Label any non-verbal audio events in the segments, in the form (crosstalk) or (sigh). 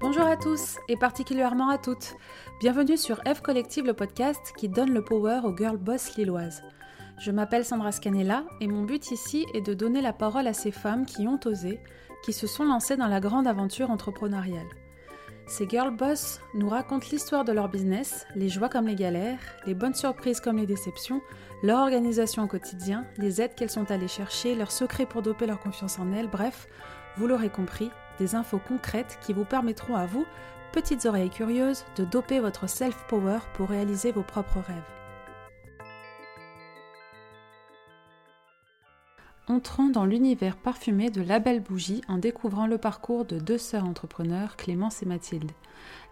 Bonjour à tous et particulièrement à toutes. Bienvenue sur F Collective, le podcast qui donne le power aux girl boss lilloises. Je m'appelle Sandra Scanella et mon but ici est de donner la parole à ces femmes qui ont osé, qui se sont lancées dans la grande aventure entrepreneuriale. Ces girl boss nous racontent l'histoire de leur business, les joies comme les galères, les bonnes surprises comme les déceptions, leur organisation au quotidien, les aides qu'elles sont allées chercher, leurs secrets pour doper leur confiance en elles, bref, vous l'aurez compris, des infos concrètes qui vous permettront à vous, petites oreilles curieuses, de doper votre self-power pour réaliser vos propres rêves. Entrons dans l'univers parfumé de La Belle Bougie en découvrant le parcours de deux sœurs entrepreneurs, Clémence et Mathilde.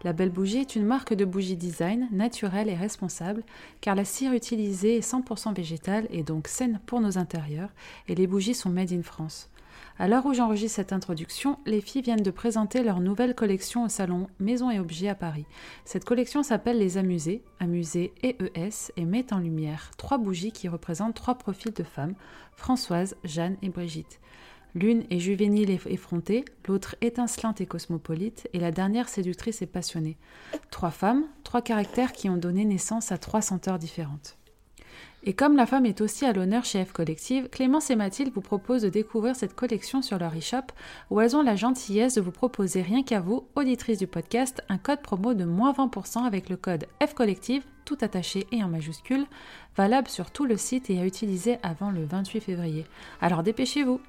La Belle Bougie est une marque de bougies design naturelle et responsable car la cire utilisée est 100% végétale et donc saine pour nos intérieurs et les bougies sont made in France. À l'heure où j'enregistre cette introduction, les filles viennent de présenter leur nouvelle collection au salon Maison et Objets à Paris. Cette collection s'appelle Les Amusées, Amusées ES, et met en lumière trois bougies qui représentent trois profils de femmes, Françoise, Jeanne et Brigitte. L'une est juvénile et effrontée, l'autre étincelante et cosmopolite, et la dernière séductrice et passionnée. Trois femmes, trois caractères qui ont donné naissance à trois senteurs différentes. Et comme la femme est aussi à l'honneur chez F Collective, Clémence et Mathilde vous proposent de découvrir cette collection sur leur e-shop où elles ont la gentillesse de vous proposer rien qu'à vous, auditrices du podcast, un code promo de moins 20% avec le code F Collective, tout attaché et en majuscule, valable sur tout le site et à utiliser avant le 28 février. Alors dépêchez-vous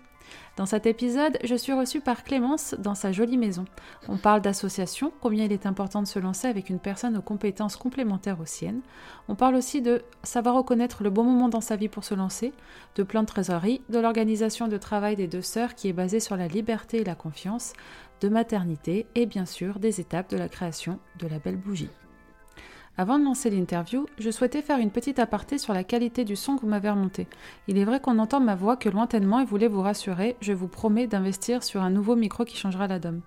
dans cet épisode, je suis reçue par Clémence dans sa jolie maison. On parle d'association, combien il est important de se lancer avec une personne aux compétences complémentaires aux siennes. On parle aussi de savoir reconnaître le bon moment dans sa vie pour se lancer, de plan de trésorerie, de l'organisation de travail des deux sœurs qui est basée sur la liberté et la confiance, de maternité et bien sûr des étapes de la création de la belle bougie. Avant de lancer l'interview, je souhaitais faire une petite aparté sur la qualité du son que vous m'avez remonté. Il est vrai qu'on entend ma voix que lointainement et voulait vous rassurer, je vous promets d'investir sur un nouveau micro qui changera la dame.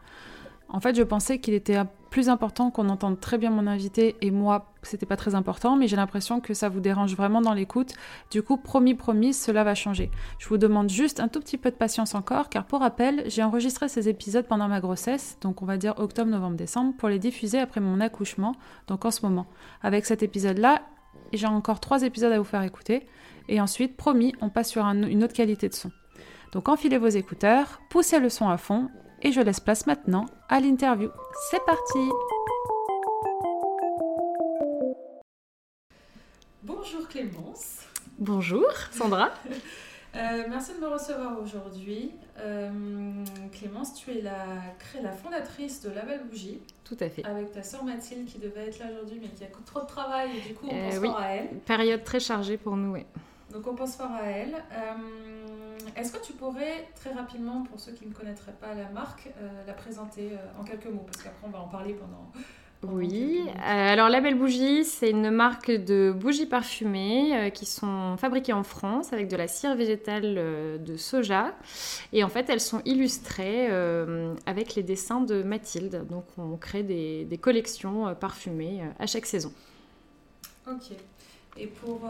En fait, je pensais qu'il était plus important qu'on entende très bien mon invité et moi, c'était pas très important, mais j'ai l'impression que ça vous dérange vraiment dans l'écoute. Du coup, promis, promis, cela va changer. Je vous demande juste un tout petit peu de patience encore, car pour rappel, j'ai enregistré ces épisodes pendant ma grossesse, donc on va dire octobre, novembre, décembre, pour les diffuser après mon accouchement, donc en ce moment. Avec cet épisode-là, j'ai encore trois épisodes à vous faire écouter, et ensuite, promis, on passe sur une autre qualité de son. Donc enfilez vos écouteurs, poussez le son à fond et je laisse place maintenant à l'interview. C'est parti Bonjour Clémence. Bonjour Sandra. (laughs) Euh, merci de me recevoir aujourd'hui. Euh, Clémence, tu es la, la fondatrice de La Belle Bougie. Tout à fait. Avec ta soeur Mathilde qui devait être là aujourd'hui mais qui a trop de travail et du coup on euh, pense fort à elle. Période très chargée pour nous, oui. Donc on pense fort à elle. Est-ce que tu pourrais très rapidement, pour ceux qui ne connaîtraient pas la marque, euh, la présenter euh, en quelques mots? Parce qu'après, on va en parler pendant. oui, euh, alors La Belle Bougie, c'est une marque de bougies parfumées qui sont fabriquées en France avec de la cire végétale de soja. Et en fait, elles sont illustrées avec les dessins de Mathilde. Donc, on crée des, des collections parfumées à chaque saison. Ok. Et pour.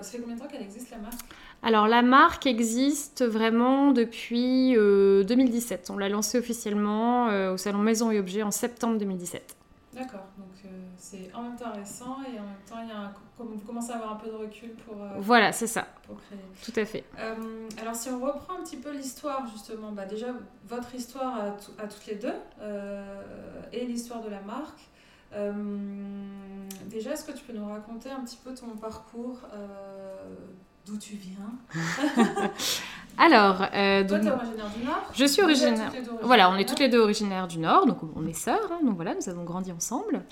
ça fait combien de temps qu'elle existe la marque? Alors la marque existe vraiment depuis 2017. Euh, On l'a lancée officiellement euh, au salon Maison et Objets en septembre 2017. D'accord, donc euh, c'est en même temps récent et en même temps il y a vous commencez à avoir un peu de recul pour... voilà, c'est ça. Tout à fait. alors si on reprend un petit peu l'histoire justement, bah, déjà votre histoire à, toutes les deux et l'histoire de la marque. Déjà, est-ce que tu peux nous raconter un petit peu ton parcours D'où tu viens (laughs) Alors, euh, Toi, es originaire du Nord Je suis originaire. Voilà, on est toutes les deux originaires du Nord, donc on est sœurs, hein, donc voilà, nous avons grandi ensemble.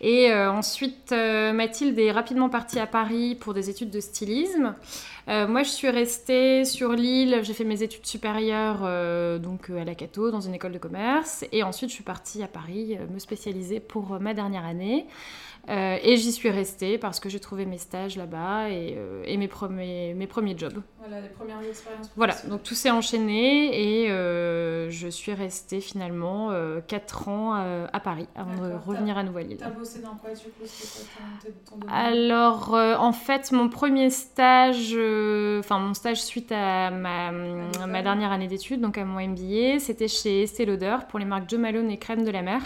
Et euh, ensuite, euh, Mathilde est rapidement partie à Paris pour des études de stylisme. Moi, je suis restée sur l'île, j'ai fait mes études supérieures donc à la Cato, dans une école de commerce. Et ensuite, je suis partie à Paris me spécialiser pour ma dernière année. Euh, et j'y suis restée parce que j'ai trouvé mes stages là-bas et, euh, et, mes, premiers, mes premiers jobs. Voilà, les premières expériences. Voilà, donc tout s'est enchaîné et euh, je suis restée finalement 4 ans à Paris avant de revenir à Nouvelle-Île. T'as bossé dans quoi du coup? Ton, ton Alors, en fait, mon premier stage, enfin mon stage suite à ma, ma dernière année d'études, donc à mon MBA, c'était chez Estée Lauder pour les marques Joe Malone et Crème de la Mer.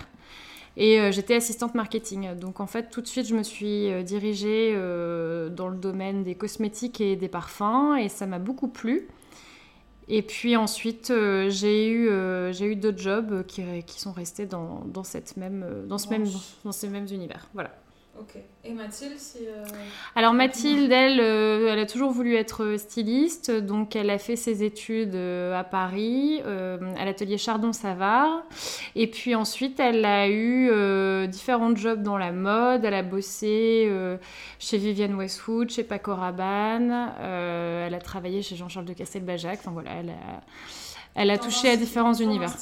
Et j'étais assistante marketing. Donc en fait, tout de suite, je me suis dirigée dans le domaine des cosmétiques et des parfums et ça m'a beaucoup plu. Et puis ensuite, j'ai eu, eu d'autres jobs qui, qui, sont restés dans, dans, cette même, dans, ce même, dans ces mêmes univers. Voilà. Ok. Et Mathilde, si, euh, Alors Mathilde, elle, euh, elle a toujours voulu être styliste, donc elle a fait ses études euh, à Paris, à l'atelier Chardon-Savard. Et puis ensuite, elle a eu différents jobs dans la mode. Elle a bossé chez Vivienne Westwood, chez Paco Rabanne. elle a travaillé chez Jean-Charles de Castelbajac. Enfin voilà, elle a elle a touché à différents univers.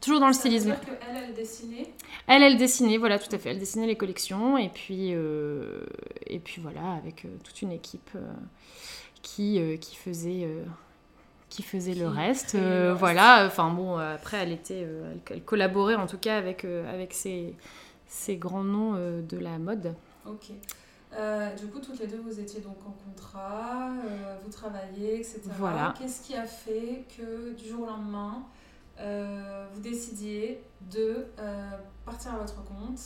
Toujours dans le stylisme. Elle, elle dessinait Elle, elle dessinait, voilà, tout à fait. Elle dessinait les collections et puis, euh, et puis voilà, avec euh, toute une équipe euh, qui, qui faisait, qui faisait le reste. voilà, enfin bon, après, elle était, elle, collaborait en tout cas avec, avec ces, ces grands noms de la mode. Ok. Euh, du coup, toutes les deux, vous étiez donc en contrat, euh, vous travaillez, etc. Voilà. Qu'est-ce qui a fait que du jour au lendemain, euh, vous décidiez de partir à votre compte,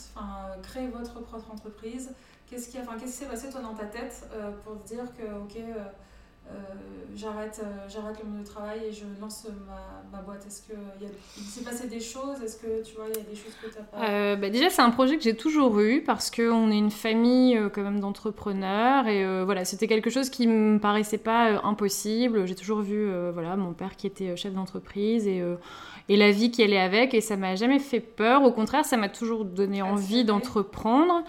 créer votre propre entreprise? Qu'est-ce qui, enfin, qu'est-ce qui s'est passé toi dans ta tête pour te dire que, ok, j'arrête, euh, j'arrête le monde du travail et je lance ma, ma boîte Est-ce qu'il s'est passé des choses? Est-ce que tu vois, il y a des choses que tu pas euh, bah Déjà, c'est un projet que j'ai toujours eu parce qu'on est une famille quand même d'entrepreneurs et voilà, c'était quelque chose qui me paraissait pas impossible. J'ai toujours vu voilà, mon père qui était chef d'entreprise et et la vie qui allait avec. Et ça m'a jamais fait peur. Au contraire, ça m'a toujours donné envie d'entreprendre.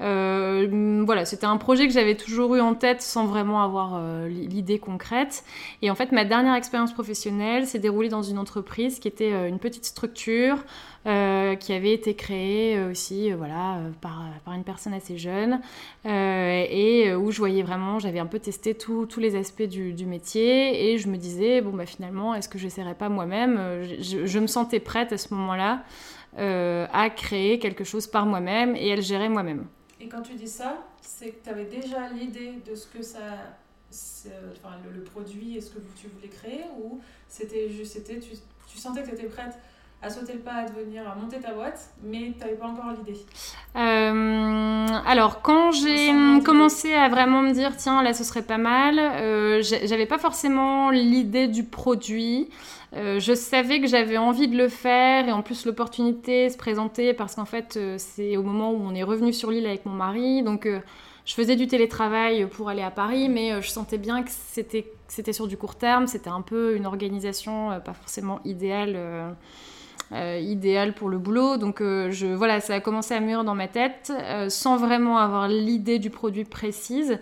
Euh, voilà, c'était un projet que j'avais toujours eu en tête sans vraiment avoir euh, l'idée concrète. Et en fait, ma dernière expérience professionnelle s'est déroulée dans une entreprise qui était euh, une petite structure euh, qui avait été créé euh, aussi voilà, par, par, une personne assez jeune et où je voyais vraiment, j'avais un peu testé tous les aspects du, métier et je me disais, bon, bah, finalement, est-ce que je n'essaierais pas moi-même je, je, me sentais prête à ce moment-là à créer quelque chose par moi-même et à le gérer moi-même. Et quand tu dis ça, c'est que tu avais déjà l'idée de ce que ça enfin, le, produit et ce que tu voulais créer ou c'était juste c'était tu, tu sentais que tu étais prête à sauter le pas, à devenir, à monter ta boîte, mais tu n'avais pas encore l'idée? Euh, Alors, quand j'ai commencé à vraiment me dire, tiens, là, ce serait pas mal, euh, j'avais pas forcément l'idée du produit. Euh, je savais que j'avais envie de le faire et en plus l'opportunité se présentait parce qu'en fait c'est au moment où on est revenu sur l'île avec mon mari donc je faisais du télétravail pour aller à Paris mais je sentais bien que c'était sur du court terme c'était un peu une organisation pas forcément idéale euh, idéal pour le boulot. Donc euh, je, voilà, ça a commencé à mûrir dans ma tête euh, sans vraiment avoir l'idée du produit précise.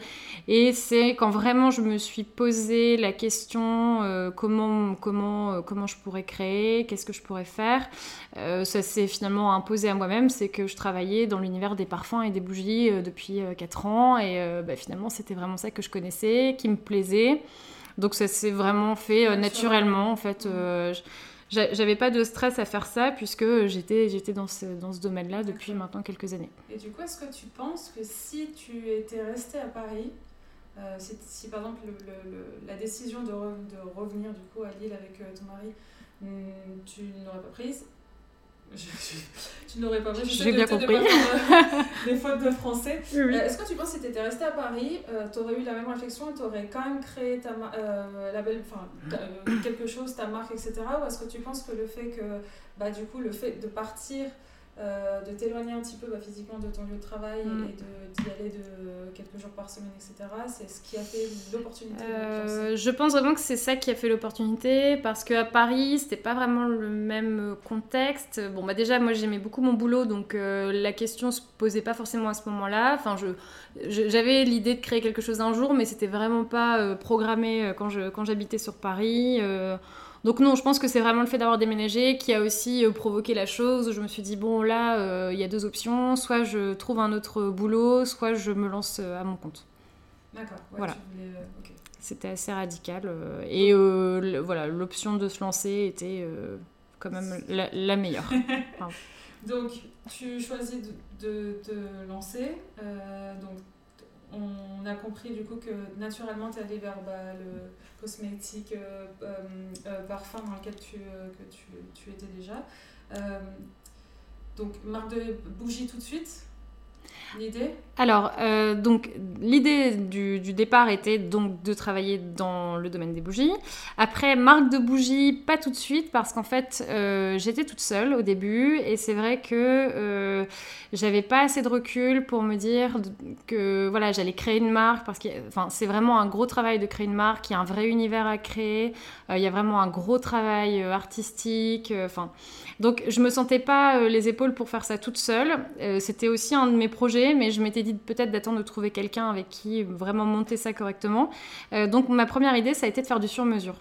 Et c'est quand vraiment je me suis posé la question comment, comment, comment je pourrais créer, qu'est-ce que je pourrais faire. ça s'est finalement imposé à moi-même, c'est que je travaillais dans l'univers des parfums et des bougies depuis 4 ans. Et bah, finalement, c'était vraiment ça que je connaissais, qui me plaisait. Donc ça s'est vraiment fait naturellement en fait. J'avais pas de stress à faire ça puisque j'étais j'étais dans ce, dans ce domaine-là depuis maintenant quelques années. Et du coup, est-ce que tu penses que si tu étais resté à Paris, euh, si, par exemple le, la décision de, de, revenir du coup à Lille avec euh, ton mari, hmm, tu n'aurais pas prise, tu n'aurais pas J'ai bien compris. (laughs) des fautes de français. Euh, est-ce que tu penses que si tu étais resté à Paris, euh, tu aurais eu la même réflexion et tu aurais quand même créé ta euh, la belle, quelque chose, ta marque, etc. Ou est-ce que tu penses que le fait que, bah, du coup, le fait de partir euh, de t'éloigner un petit peu bah, physiquement de ton lieu de travail mm. et d'y aller de quelques jours par semaine, etc. C'est ce qui a fait l'opportunité euh, Je pense vraiment que c'est ça qui a fait l'opportunité parce qu'à Paris, c'était pas vraiment le même contexte. Bon, bah déjà, moi j'aimais beaucoup mon boulot donc euh, la question se posait pas forcément à ce moment-là. Enfin, je, j'avais l'idée de créer quelque chose un jour, mais c'était vraiment pas programmé quand j'habitais quand sur Paris. Donc non, je pense que c'est vraiment le fait d'avoir déménagé qui a aussi euh, provoqué la chose. Je me suis dit, bon là, euh, il y a deux options. Soit je trouve un autre boulot, soit je me lance euh, à mon compte. D'accord. voilà. C'était assez radical. et voilà, l'option de se lancer était quand même la, meilleure. (laughs) donc, tu choisis de, te lancer. donc, on a compris du coup que naturellement tu es allé vers bah, le cosmétique, euh, euh, euh, parfum dans lequel tu, que tu, tu, étais déjà. Donc, marque de bougie tout de suite L'idée Alors, euh, donc l'idée du, départ était donc de travailler dans le domaine des bougies. Après, marque de bougies, pas tout de suite parce qu'en fait, euh, j'étais toute seule au début et c'est vrai que euh, j'avais pas assez de recul pour me dire que voilà, j'allais créer une marque parce que enfin, c'est vraiment un gros travail de créer une marque. Il y a un vrai univers à créer. il y a vraiment un gros travail artistique. Enfin, donc je me sentais pas les épaules pour faire ça toute seule. C'était aussi un de mes mais je m'étais dit peut-être d'attendre de trouver quelqu'un avec qui vraiment monter ça correctement. Euh, donc ma première idée, ça a été de faire du sur-mesure.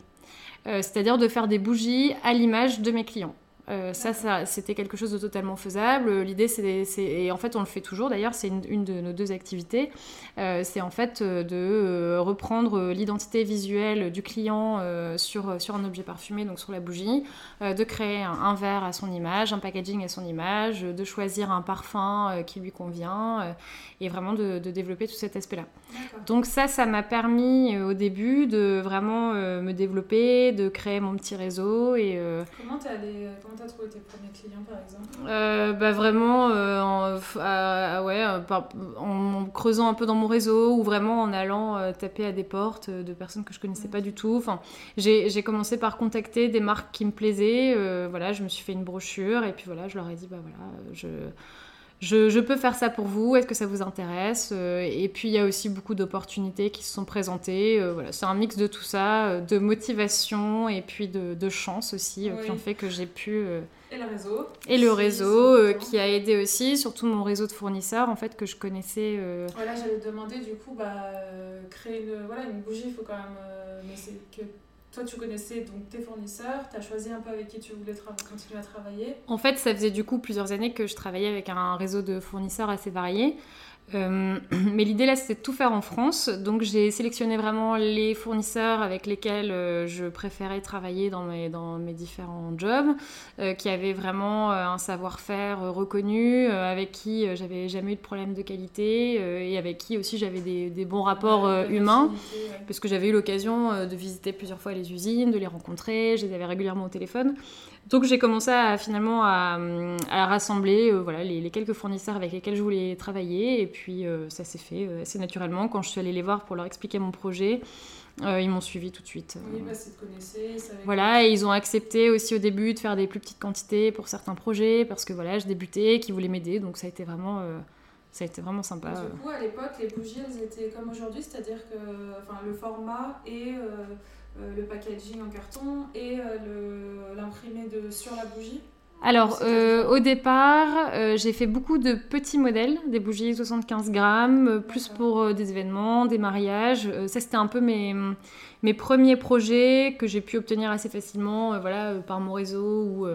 Euh, c'est-à-dire de faire des bougies à l'image de mes clients. Euh, ça, c'était quelque chose de totalement faisable. L'idée, c'est, et en fait, on le fait toujours d'ailleurs, c'est une, de nos deux activités, euh, c'est en fait euh, de reprendre l'identité visuelle du client sur, sur un objet parfumé, donc sur la bougie, de créer un, verre à son image, un packaging à son image, de choisir un parfum qui lui convient, et vraiment de, développer tout cet aspect-là. Donc ça, ça m'a permis au début de vraiment me développer, de créer mon petit réseau. Et, Comment tu as t'as trouvé tes premiers clients par exemple? Euh, bah, Vraiment euh, en, ouais, euh, en, creusant un peu dans mon réseau ou vraiment en allant taper à des portes de personnes que je connaissais pas du tout. Enfin, j'ai commencé par contacter des marques qui me plaisaient. voilà, je me suis fait une brochure et puis voilà, je leur ai dit bah voilà, je je, peux faire ça pour vous, est-ce que ça vous intéresse euh, Et puis il y a aussi beaucoup d'opportunités qui se sont présentées. Euh, voilà, c'est un mix de tout ça, euh, de motivation et puis de, chance aussi, qui ont fait que j'ai pu... et le réseau. Et le réseau qui a aidé aussi, surtout mon réseau de fournisseurs en fait que je connaissais. Voilà, j'allais demander du coup, bah, créer une, voilà, une bougie, il faut quand même. mais c'est que toi, tu connaissais donc tes fournisseurs, tu as choisi un peu avec qui tu voulais continuer à travailler. En fait, ça faisait du coup plusieurs années que je travaillais avec un réseau de fournisseurs assez varié. Euh, (clears throat) mais l'idée là, c'était de tout faire en France. Donc j'ai sélectionné vraiment les fournisseurs avec lesquels euh, je préférais travailler dans mes, dans mes différents jobs, euh, qui avaient vraiment un savoir-faire reconnu, avec qui j'avais jamais eu de problème de qualité et avec qui aussi j'avais des, des, bons rapports humains, parce que j'avais eu l'occasion de visiter plusieurs fois les usines, de les rencontrer, je les avais régulièrement au téléphone. Donc j'ai commencé à, finalement à, rassembler euh, voilà, les, quelques fournisseurs avec lesquels je voulais travailler et puis euh, ça s'est fait euh, assez naturellement. Quand je suis allée les voir pour leur expliquer mon projet, ils m'ont suivi tout de suite. Oui, bah, te connaissaient, Voilà, et ils ont accepté aussi au début de faire des plus petites quantités pour certains projets parce que voilà, je débutais, qu'ils voulaient m'aider, donc ça a été vraiment ça a été vraiment sympa. du coup, à l'époque, les bougies, elles étaient comme aujourd'hui, c'est-à-dire que enfin, le format et euh, le packaging en carton et euh, l'imprimé sur la bougie alors, euh, au départ, j'ai fait beaucoup de petits modèles, des bougies 75 grammes, plus pour des événements, des mariages. ça, c'était un peu mes, mes premiers projets que j'ai pu obtenir assez facilement voilà, par mon réseau ou,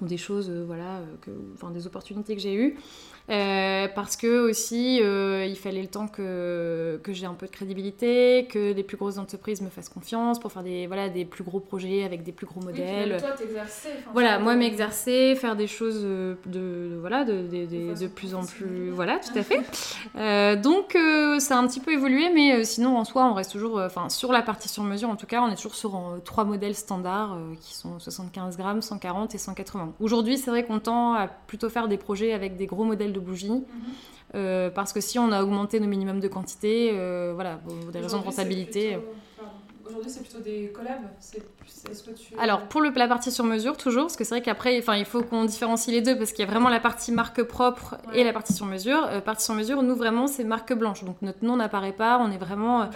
ou des choses, voilà, que, enfin, des opportunités que j'ai eues. Euh, parce que aussi euh, il fallait le temps que, que j'ai un peu de crédibilité, que les plus grosses entreprises me fassent confiance pour faire des, voilà, des plus gros projets avec des plus gros modèles. Oui, toi t'exercer. Voilà, moi m'exercer, faire des choses de, voilà, de, de, de, plus en plus. Voilà, tout à fait. euh, donc ça a un petit peu évolué, mais sinon en soi on reste toujours, enfin sur la partie sur mesure en tout cas, on est toujours sur trois modèles standards qui sont 75 grammes, 140 et 180. Aujourd'hui c'est vrai qu'on tend à plutôt faire des projets avec des gros modèles de bougies. Mhm. Euh, parce que si on a augmenté nos minimums de quantité, euh, voilà, pour des raisons de rentabilité. Aujourd'hui, c'est plutôt des collabs Alors, pour le, la partie sur mesure, toujours, parce que c'est vrai qu'après, il faut qu'on différencie les deux, parce qu'il y a vraiment la partie marque propre et la partie sur mesure. Euh, partie sur mesure, nous, vraiment, c'est marque blanche. Donc, notre nom n'apparaît pas. On est, vraiment, euh,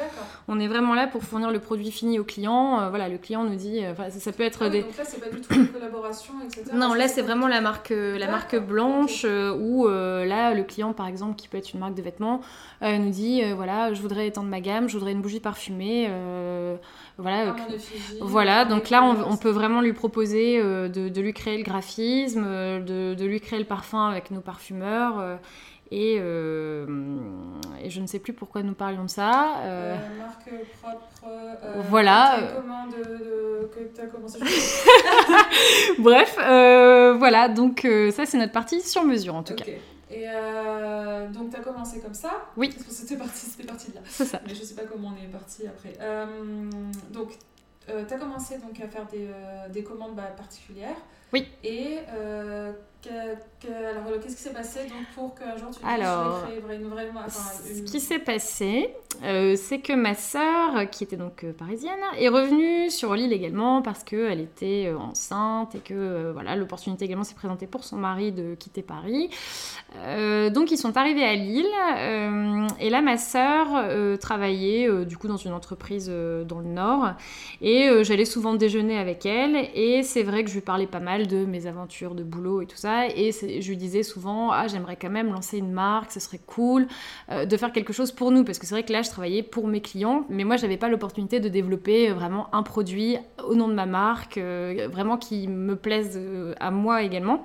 on est vraiment là pour fournir le produit fini au client. Euh, voilà, le client nous dit... ça, peut être ah des... Donc là, c'est pas du tout une collaboration, etc. Non, là, c'est vraiment la marque, la marque blanche, où là, le client, par exemple, qui peut être une marque de vêtements, nous dit, voilà, je voudrais étendre ma gamme, je voudrais une bougie parfumée voilà, voilà donc là, on, peut vraiment lui proposer euh, de, lui créer le graphisme, euh, de, lui créer le parfum avec nos parfumeurs. Euh, et, et, je ne sais plus pourquoi nous parlions de ça. marque propre. voilà. Que as commencé (laughs) Bref, voilà, donc ça c'est notre partie sur mesure en tout cas. Et euh, donc, tu as commencé comme ça? Oui. Parce que c'était parti, parti de là. C'est ça. Mais je sais pas comment on est parti après. Euh, donc, euh, tu as commencé donc, à faire des, des commandes bah, particulières. Oui. Et alors, qu'est-ce qui s'est passé donc, pour qu'un jour tu alors, une vraie, Ce qui s'est passé, euh, c'est que ma sœur, qui était donc euh, parisienne, est revenue sur l'île également parce qu'elle était euh, enceinte et que voilà l'opportunité également s'est présentée pour son mari de quitter Paris. donc ils sont arrivés à Lille et là ma sœur travaillait du coup dans une entreprise dans le Nord et j'allais souvent déjeuner avec elle et c'est vrai que je lui parlais pas mal de mes aventures de boulot et tout ça et je lui disais souvent, ah, j'aimerais quand même lancer une marque, ce serait cool de faire quelque chose pour nous. Parce que c'est vrai que là, je travaillais pour mes clients, mais moi, j'avais pas l'opportunité de développer euh, vraiment un produit au nom de ma marque, euh, vraiment qui me plaise à moi également.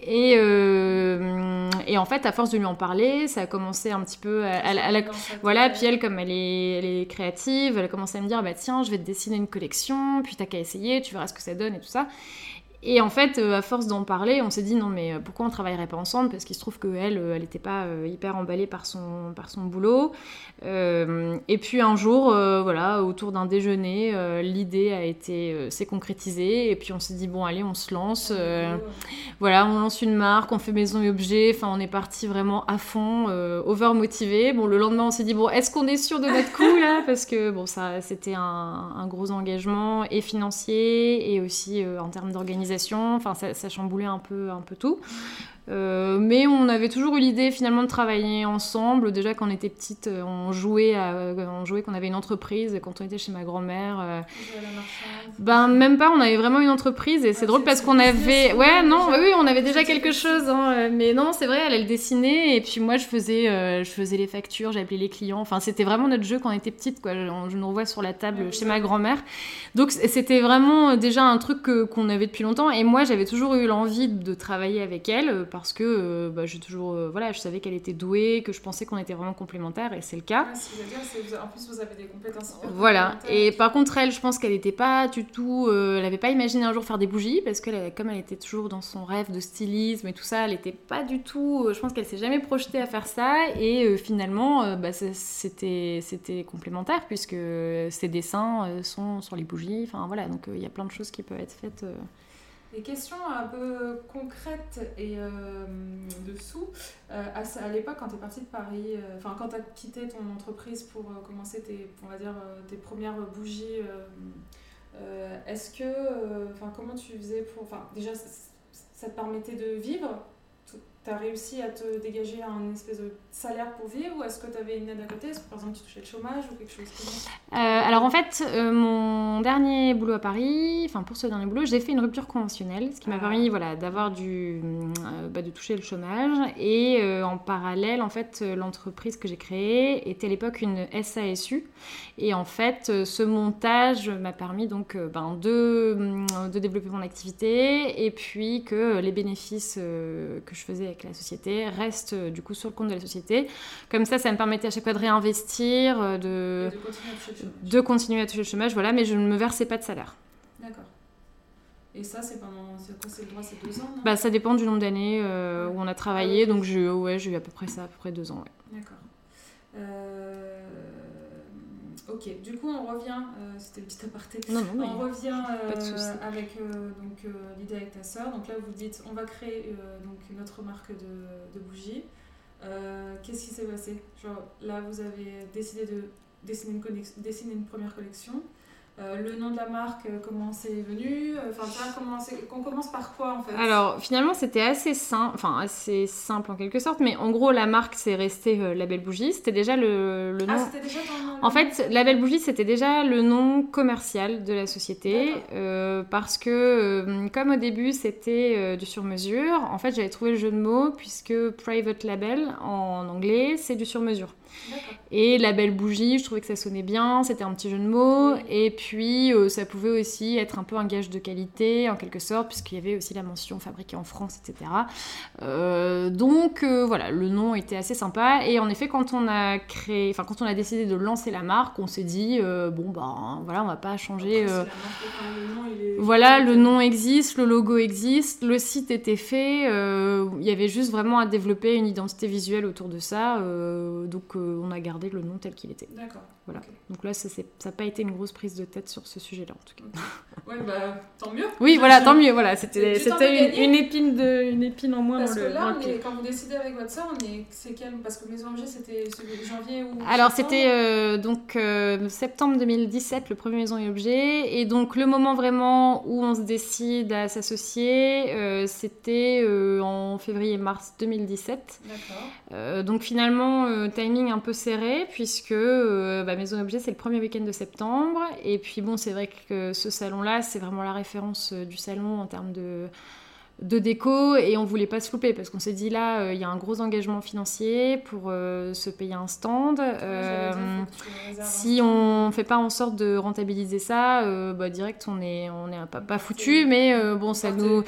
Et, et, en fait, à force de lui en parler, ça a commencé un petit peu. voilà, puis elle, comme elle est, elle est, créative, elle a commencé à me dire bah tiens, je vais te dessiner une collection, puis t'as qu'à essayer, tu verras ce que ça donne et tout ça. Et en fait, euh, à force d'en parler, on s'est dit non mais euh, pourquoi on travaillerait pas ensemble? Parce qu'il se trouve qu'elle, elle n'était pas euh, hyper emballée par son, par son boulot. et puis un jour, voilà, autour d'un déjeuner, l'idée a été, s'est concrétisée. Et puis on s'est dit bon allez, on se lance. voilà, on lance une marque, on fait maison et objet. Enfin, on est parti vraiment à fond, over motivé. Bon, le lendemain, on s'est dit bon, est-ce qu'on est sûr de notre coup là? Parce que bon, ça, c'était un, un, gros engagement et financier et aussi en termes d'organisation Enfin, ça, ça, chamboulait un peu, un peu tout. Euh, mais on avait toujours eu l'idée finalement de travailler ensemble. Déjà quand on était petite, euh, on jouait, on jouait qu'on avait une entreprise. Quand on était chez ma grand-mère, euh, ben même pas. On avait vraiment une entreprise et c'est drôle parce qu'on avait, ouais, non, oui, on avait déjà quelque chose. Hein. Mais non, c'est vrai, elle, elle dessinait et puis moi je faisais, je faisais les factures, j'appelais les clients. Enfin, c'était vraiment notre jeu quand on était petite. Quoi. Je nous revois sur la table chez ma grand-mère. Donc c'était vraiment déjà un truc qu'on avait depuis longtemps. Et moi, j'avais toujours eu l'envie de travailler avec elle parce que euh, bah, j'ai toujours, euh, voilà, je savais qu'elle était douée, que je pensais qu'on était vraiment complémentaires et c'est le cas. dire, en plus vous avez des compétences. Voilà. Et par contre elle, je pense qu'elle n'était pas du tout, euh, elle n'avait pas imaginé un jour faire des bougies parce que comme elle était toujours dans son rêve de stylisme et tout ça, elle n'était pas du tout, je pense qu'elle s'est jamais projetée à faire ça et finalement bah, c'était c'était complémentaire puisque ses dessins sont sur les bougies. Enfin voilà, donc il y a plein de choses qui peuvent être faites. Des questions un peu concrètes et euh, dessous. Euh, à, l'époque, quand tu es partie de Paris, euh, enfin quand tu as quitté ton entreprise pour commencer tes, on va dire, tes premières bougies, est-ce que, comment tu faisais pour, enfin déjà ça te permettait de vivre tu as réussi à te dégager un espèce de salaire pour vivre ou est-ce que tu avais une aide à côté? Est-ce que par exemple tu touchais le chômage ou quelque chose comme ça? Euh, Alors en fait, euh, mon dernier boulot à Paris, enfin pour ce dernier boulot, j'ai fait une rupture conventionnelle, ce qui m'a ah. permis voilà, d'avoir du, euh, bah, de toucher le chômage. Et en parallèle, en fait, l'entreprise que j'ai créée était à l'époque une SASU. Et en fait, ce montage m'a permis donc ben, de, de développer mon activité et puis que les bénéfices que je faisais avec la société reste euh, du coup sur le compte de la société. Comme ça, ça me permettait à chaque fois de réinvestir, euh, de, de, continuer, à toucher le chômage, voilà, mais je ne me versais pas de salaire. D'accord. Et ça, c'est pendant. C'est quoi C'est le droit C'est deux ans bah, Ça dépend du nombre d'années euh, où on a travaillé, ah donc j'ai ouais, eu à peu près ça, à peu près deux ans. Ouais. D'accord. Euh... Ok, du coup on revient, euh, c'était le petit aparté, non, non, on revient euh, avec euh, donc l'idée avec ta sœur. Donc là vous dites on va créer donc notre marque de, de bougies. Qu'est-ce qui s'est passé? Genre là vous avez décidé de dessiner une, dessiner une première collection. Euh, le nom de la marque, euh, comment c'est venu euh, Enfin, on commence par quoi en fait Alors, finalement, c'était assez simple, enfin assez simple en quelque sorte, mais en gros, la marque, c'est resté La Belle Bougie. C'était déjà le, le ah, nom. Ah, c'était déjà ton... En fait, La Belle Bougie, c'était déjà le nom commercial de la société, parce que comme au début, c'était du sur-mesure. En fait, j'avais trouvé le jeu de mots puisque private label en anglais, c'est du sur-mesure. Et la belle bougie, je trouvais que ça sonnait bien, c'était un petit jeu de mots. Et puis, euh, ça pouvait aussi être un peu un gage de qualité, en quelque sorte, puisqu'il y avait aussi la mention fabriquée en France, etc. Euh, donc, euh, voilà, le nom était assez sympa. Et en effet, quand on a créé, enfin, quand on a décidé de lancer la marque, on s'est dit, bon, ben, voilà, on va pas changer. Voilà, le nom existe, le logo existe, le site était fait. Il y avait juste vraiment à développer une identité visuelle autour de ça. donc, on a gardé le nom tel qu'il était. D'accord. Voilà. Donc là, ça n'a pas été une grosse prise de tête. sur ce sujet-là en tout cas. (laughs) Oui, bah tant mieux. Oui, voilà, tant mieux. Voilà, c'était c'était une, épine de une épine en moins Parce dans que le. là, on est- quand vous décidez avec votre soeur, on est c'est quel Parce que Maison Objet c'était celui de janvier ou Alors c'était euh, donc euh, septembre 2017 le premier Maison et Objet et donc le moment vraiment où on se décide à s'associer euh, c'était en février-mars 2017 D'accord. Donc finalement timing un peu serré puisque bah, Maison et Objet c'est le premier week-end de septembre. Et puis bon c'est vrai que ce salon là c'est vraiment la référence euh, du salon en termes de de déco et on voulait pas se louper parce qu'on s'est dit là euh, il y a un gros engagement financier pour euh, se payer un stand Euh, dire, un si on fait pas en sorte de rentabiliser ça, bah, direct on est, on est pas, pas foutu, mais bon, ça nous,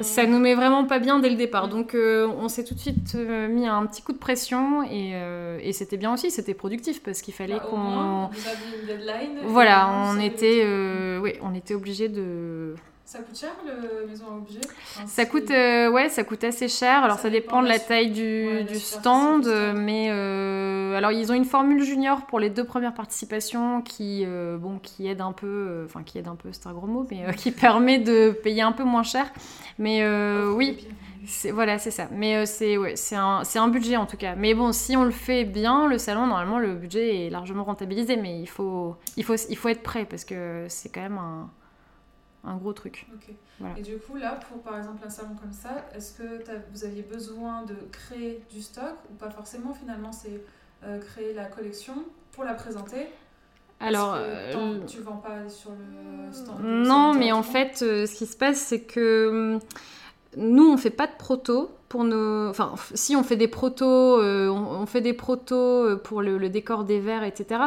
ça nous met vraiment pas bien dès le départ. Donc on s'est tout de suite mis un petit coup de pression et, et c'était bien aussi, c'était productif parce qu'il fallait Bah, qu'on. Voilà, on était, oui, on était obligé de. Ça coûte cher le Maison à Objet Enfin, Ça coûte, euh, ouais, ça coûte assez cher. Alors Ça ça, dépend dépend de la taille du, ouais, stand, stand. mais euh, alors ils ont une formule junior pour les deux premières participations qui, euh, bon, qui aide un peu, euh, enfin qui aide un peu, c'est un gros mot, mais euh, qui (laughs) permet de payer un peu moins cher. Mais euh, oui, voilà, c'est ça. Mais euh, c'est ouais, c'est un, c'est un budget en tout cas. Mais bon, si on le fait bien, le salon, normalement, le budget est largement rentabilisé, mais il faut, il faut, il faut être prêt parce que c'est quand même un, un gros truc. Voilà. Et du coup, là, pour par exemple un salon comme ça, est-ce que vous aviez besoin de créer du stock ou pas forcément Finalement, c'est euh, créer la collection pour la présenter? Alors, que euh, tant- tu vends pas sur le stand. Non, mais en fait, euh, ce qui se passe, c'est que hum, nous, on fait pas de proto pour nos. Enfin, si on fait des protos, euh, on, on fait des protos euh, pour le, le décor des verres, etc.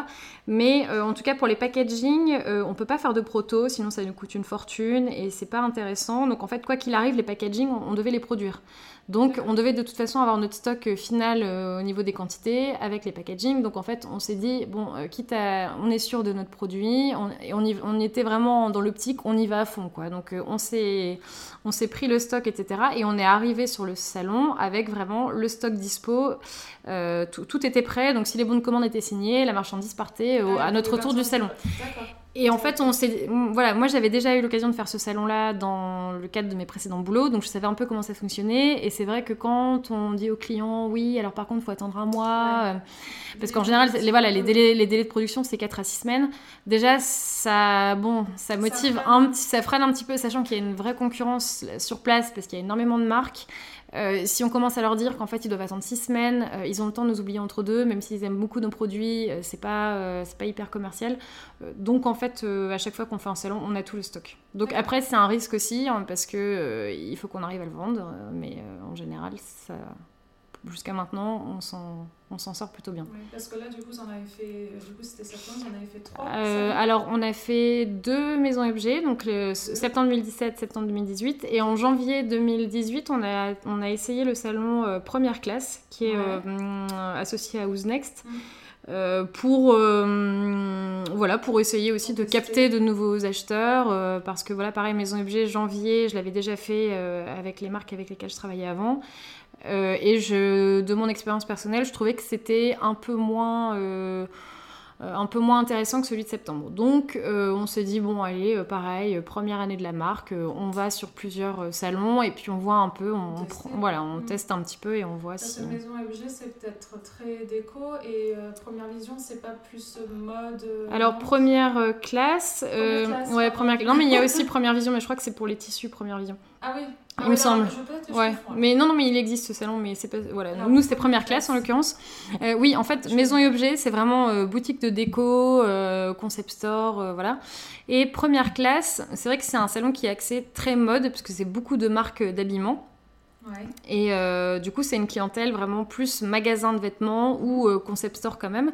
Mais euh, en tout cas, pour les packaging, euh, on peut pas faire de proto, sinon ça nous coûte une fortune et c'est pas intéressant. Donc en fait, quoi qu'il arrive, les packaging, on, on devait les produire. Donc on devait de toute façon avoir notre stock final au niveau des quantités avec les packaging. Donc en fait, on s'est dit, bon, quitte à. On est sûr de notre produit, on, et on, y- on était vraiment dans l'optique, on y va à fond, quoi. Donc on s'est on s'est pris le stock, etc. Et on est arrivé sur le salon avec vraiment le stock dispo. Euh, tout, tout était prêt. Donc si les bons de commande étaient signés, la marchandise partait euh, Ouais, à notre retour du salon. Et en fait, on s'est, voilà, moi j'avais déjà eu l'occasion de faire ce salon-là dans le cadre de mes précédents boulots, donc je savais un peu comment ça fonctionnait. Et c'est vrai que quand on dit aux clients, oui, alors par contre, il faut attendre un mois, Ouais. euh, parce qu'en général, les, voilà, les délais, les délais de production, c'est 4 à 6 semaines. Déjà, ça, bon, ça motive un petit, ça freine un petit peu, sachant qu'il y a une vraie concurrence sur place, parce qu'il y a énormément de marques. Euh, si on commence à leur dire qu'en fait ils doivent attendre 6 semaines, euh, ils ont le temps de nous oublier entre deux, même s'ils aiment beaucoup nos produits, euh, c'est pas, c'est pas hyper commercial. Donc en fait, à chaque fois qu'on fait un salon, on a tout le stock. Donc après, c'est un risque aussi, hein, parce que il faut qu'on arrive à le vendre, mais en général, ça, jusqu'à maintenant, on s'en, on s'en sort plutôt bien. Oui, parce que là, du coup, vous en avez fait. Du coup, c'était septembre, vous en avez fait trois. Euh, alors, on a fait deux maisons et objets, donc le septembre 2017, septembre 2018. Et en janvier 2018, on a, on a essayé le salon euh, Première Classe, qui est Ouais. euh, hum, associé à Who's Next. Mm. Euh, pour euh, voilà pour essayer aussi de capter de nouveaux acheteurs euh, parce que voilà pareil maison et objets janvier je l'avais déjà fait avec les marques avec lesquelles je travaillais avant. Et je, de mon expérience personnelle, je trouvais que c'était un peu moins, un peu moins intéressant que celui de septembre. Donc, euh, on s'est dit bon, allez, euh, pareil, euh, première année de la marque, euh, on va sur plusieurs euh, salons et puis on voit un peu, on, on Tester. prend- voilà, on Mm. teste un petit peu et on voit Parce si. que maison et objet, c'est peut-être très déco et euh, première vision, c'est pas plus euh, mode. euh, Alors première euh, classe, euh, classe, ouais première. Non mais il y a aussi première vision, mais je crois que c'est pour les tissus première vision. Ah oui. Ah Il oui, me semble. Ouais, mais non, non, mais il existe ce salon, mais c'est pas. Voilà, Alors, nous c'était première classe en l'occurrence. Euh, oui, en fait, Je maison et objets, c'est vraiment euh, boutique de déco, euh, concept store, voilà. Et première classe, c'est vrai que c'est un salon qui est axé très mode, parce que c'est beaucoup de marques d'habillement. Ouais. Et du coup, c'est une clientèle vraiment plus magasin de vêtements ou concept store quand même.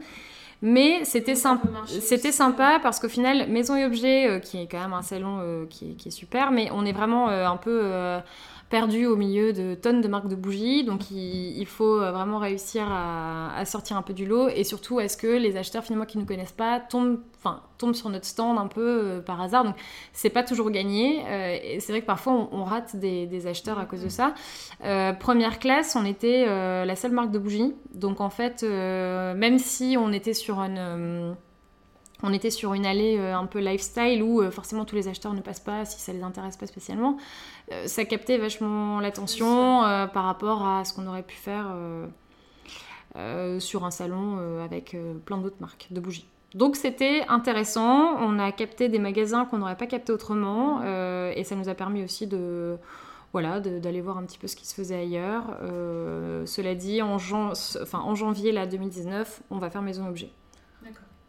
Mais c'était sympa. C'était sympa parce qu'au final, Maison et Objets, euh, qui est quand même un salon euh, qui, est, qui est super, mais on est vraiment euh, un peu euh, perdu au milieu de tonnes de marques de bougies. Donc il, faut euh, vraiment réussir à, sortir un peu du lot. Et surtout, est-ce que les acheteurs finalement qui ne nous connaissent pas tombent, tombent sur notre stand un peu euh, par hasard Donc c'est pas toujours gagné. Euh, c'est vrai que parfois on, rate des, acheteurs à cause de ça. Première classe, on était la seule marque de bougies. Donc en fait, même si on était sur une, on était sur une allée un peu lifestyle où forcément tous les acheteurs ne passent pas si ça les intéresse pas spécialement. ça captait vachement l'attention par rapport à ce qu'on aurait pu faire sur un salon avec plein d'autres marques de bougies. Donc c'était intéressant, on a capté des magasins qu'on n'aurait pas capté autrement euh, et ça nous a permis aussi de voilà d'aller voir un petit peu ce qui se faisait ailleurs. Euh, cela dit, en, enfin, en janvier là, 2019, on va faire Maison Objet.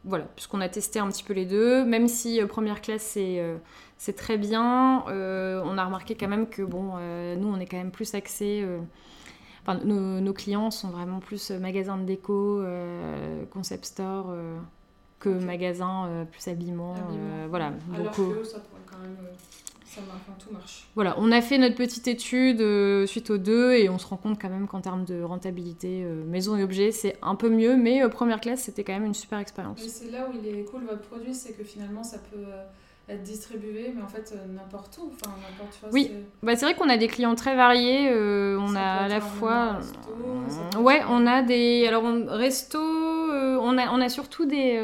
Voilà, puisqu'on a testé un petit peu les deux, même si euh, première classe c'est très bien, on a remarqué quand même que bon, nous on est quand même plus axé. Enfin, nos, nos, clients sont vraiment plus magasins de déco, concept store que magasin euh, plus habillement. Euh, voilà. Alors que ça quand même. Euh, ça marche, tout marche. Voilà, on a fait notre petite étude suite aux deux et on se rend compte quand même qu'en termes de rentabilité, maison et objet, c'est un peu mieux, mais première classe, c'était quand même une super expérience. Et c'est là où il est cool votre produit, c'est que finalement ça peut être distribué, mais en fait euh, n'importe où. Enfin, n'importe oui, c'est bah, vrai qu'on a des clients très variés. Euh, on a à la fois. ouais, on a des. Alors, resto, euh, on, a, on a surtout des.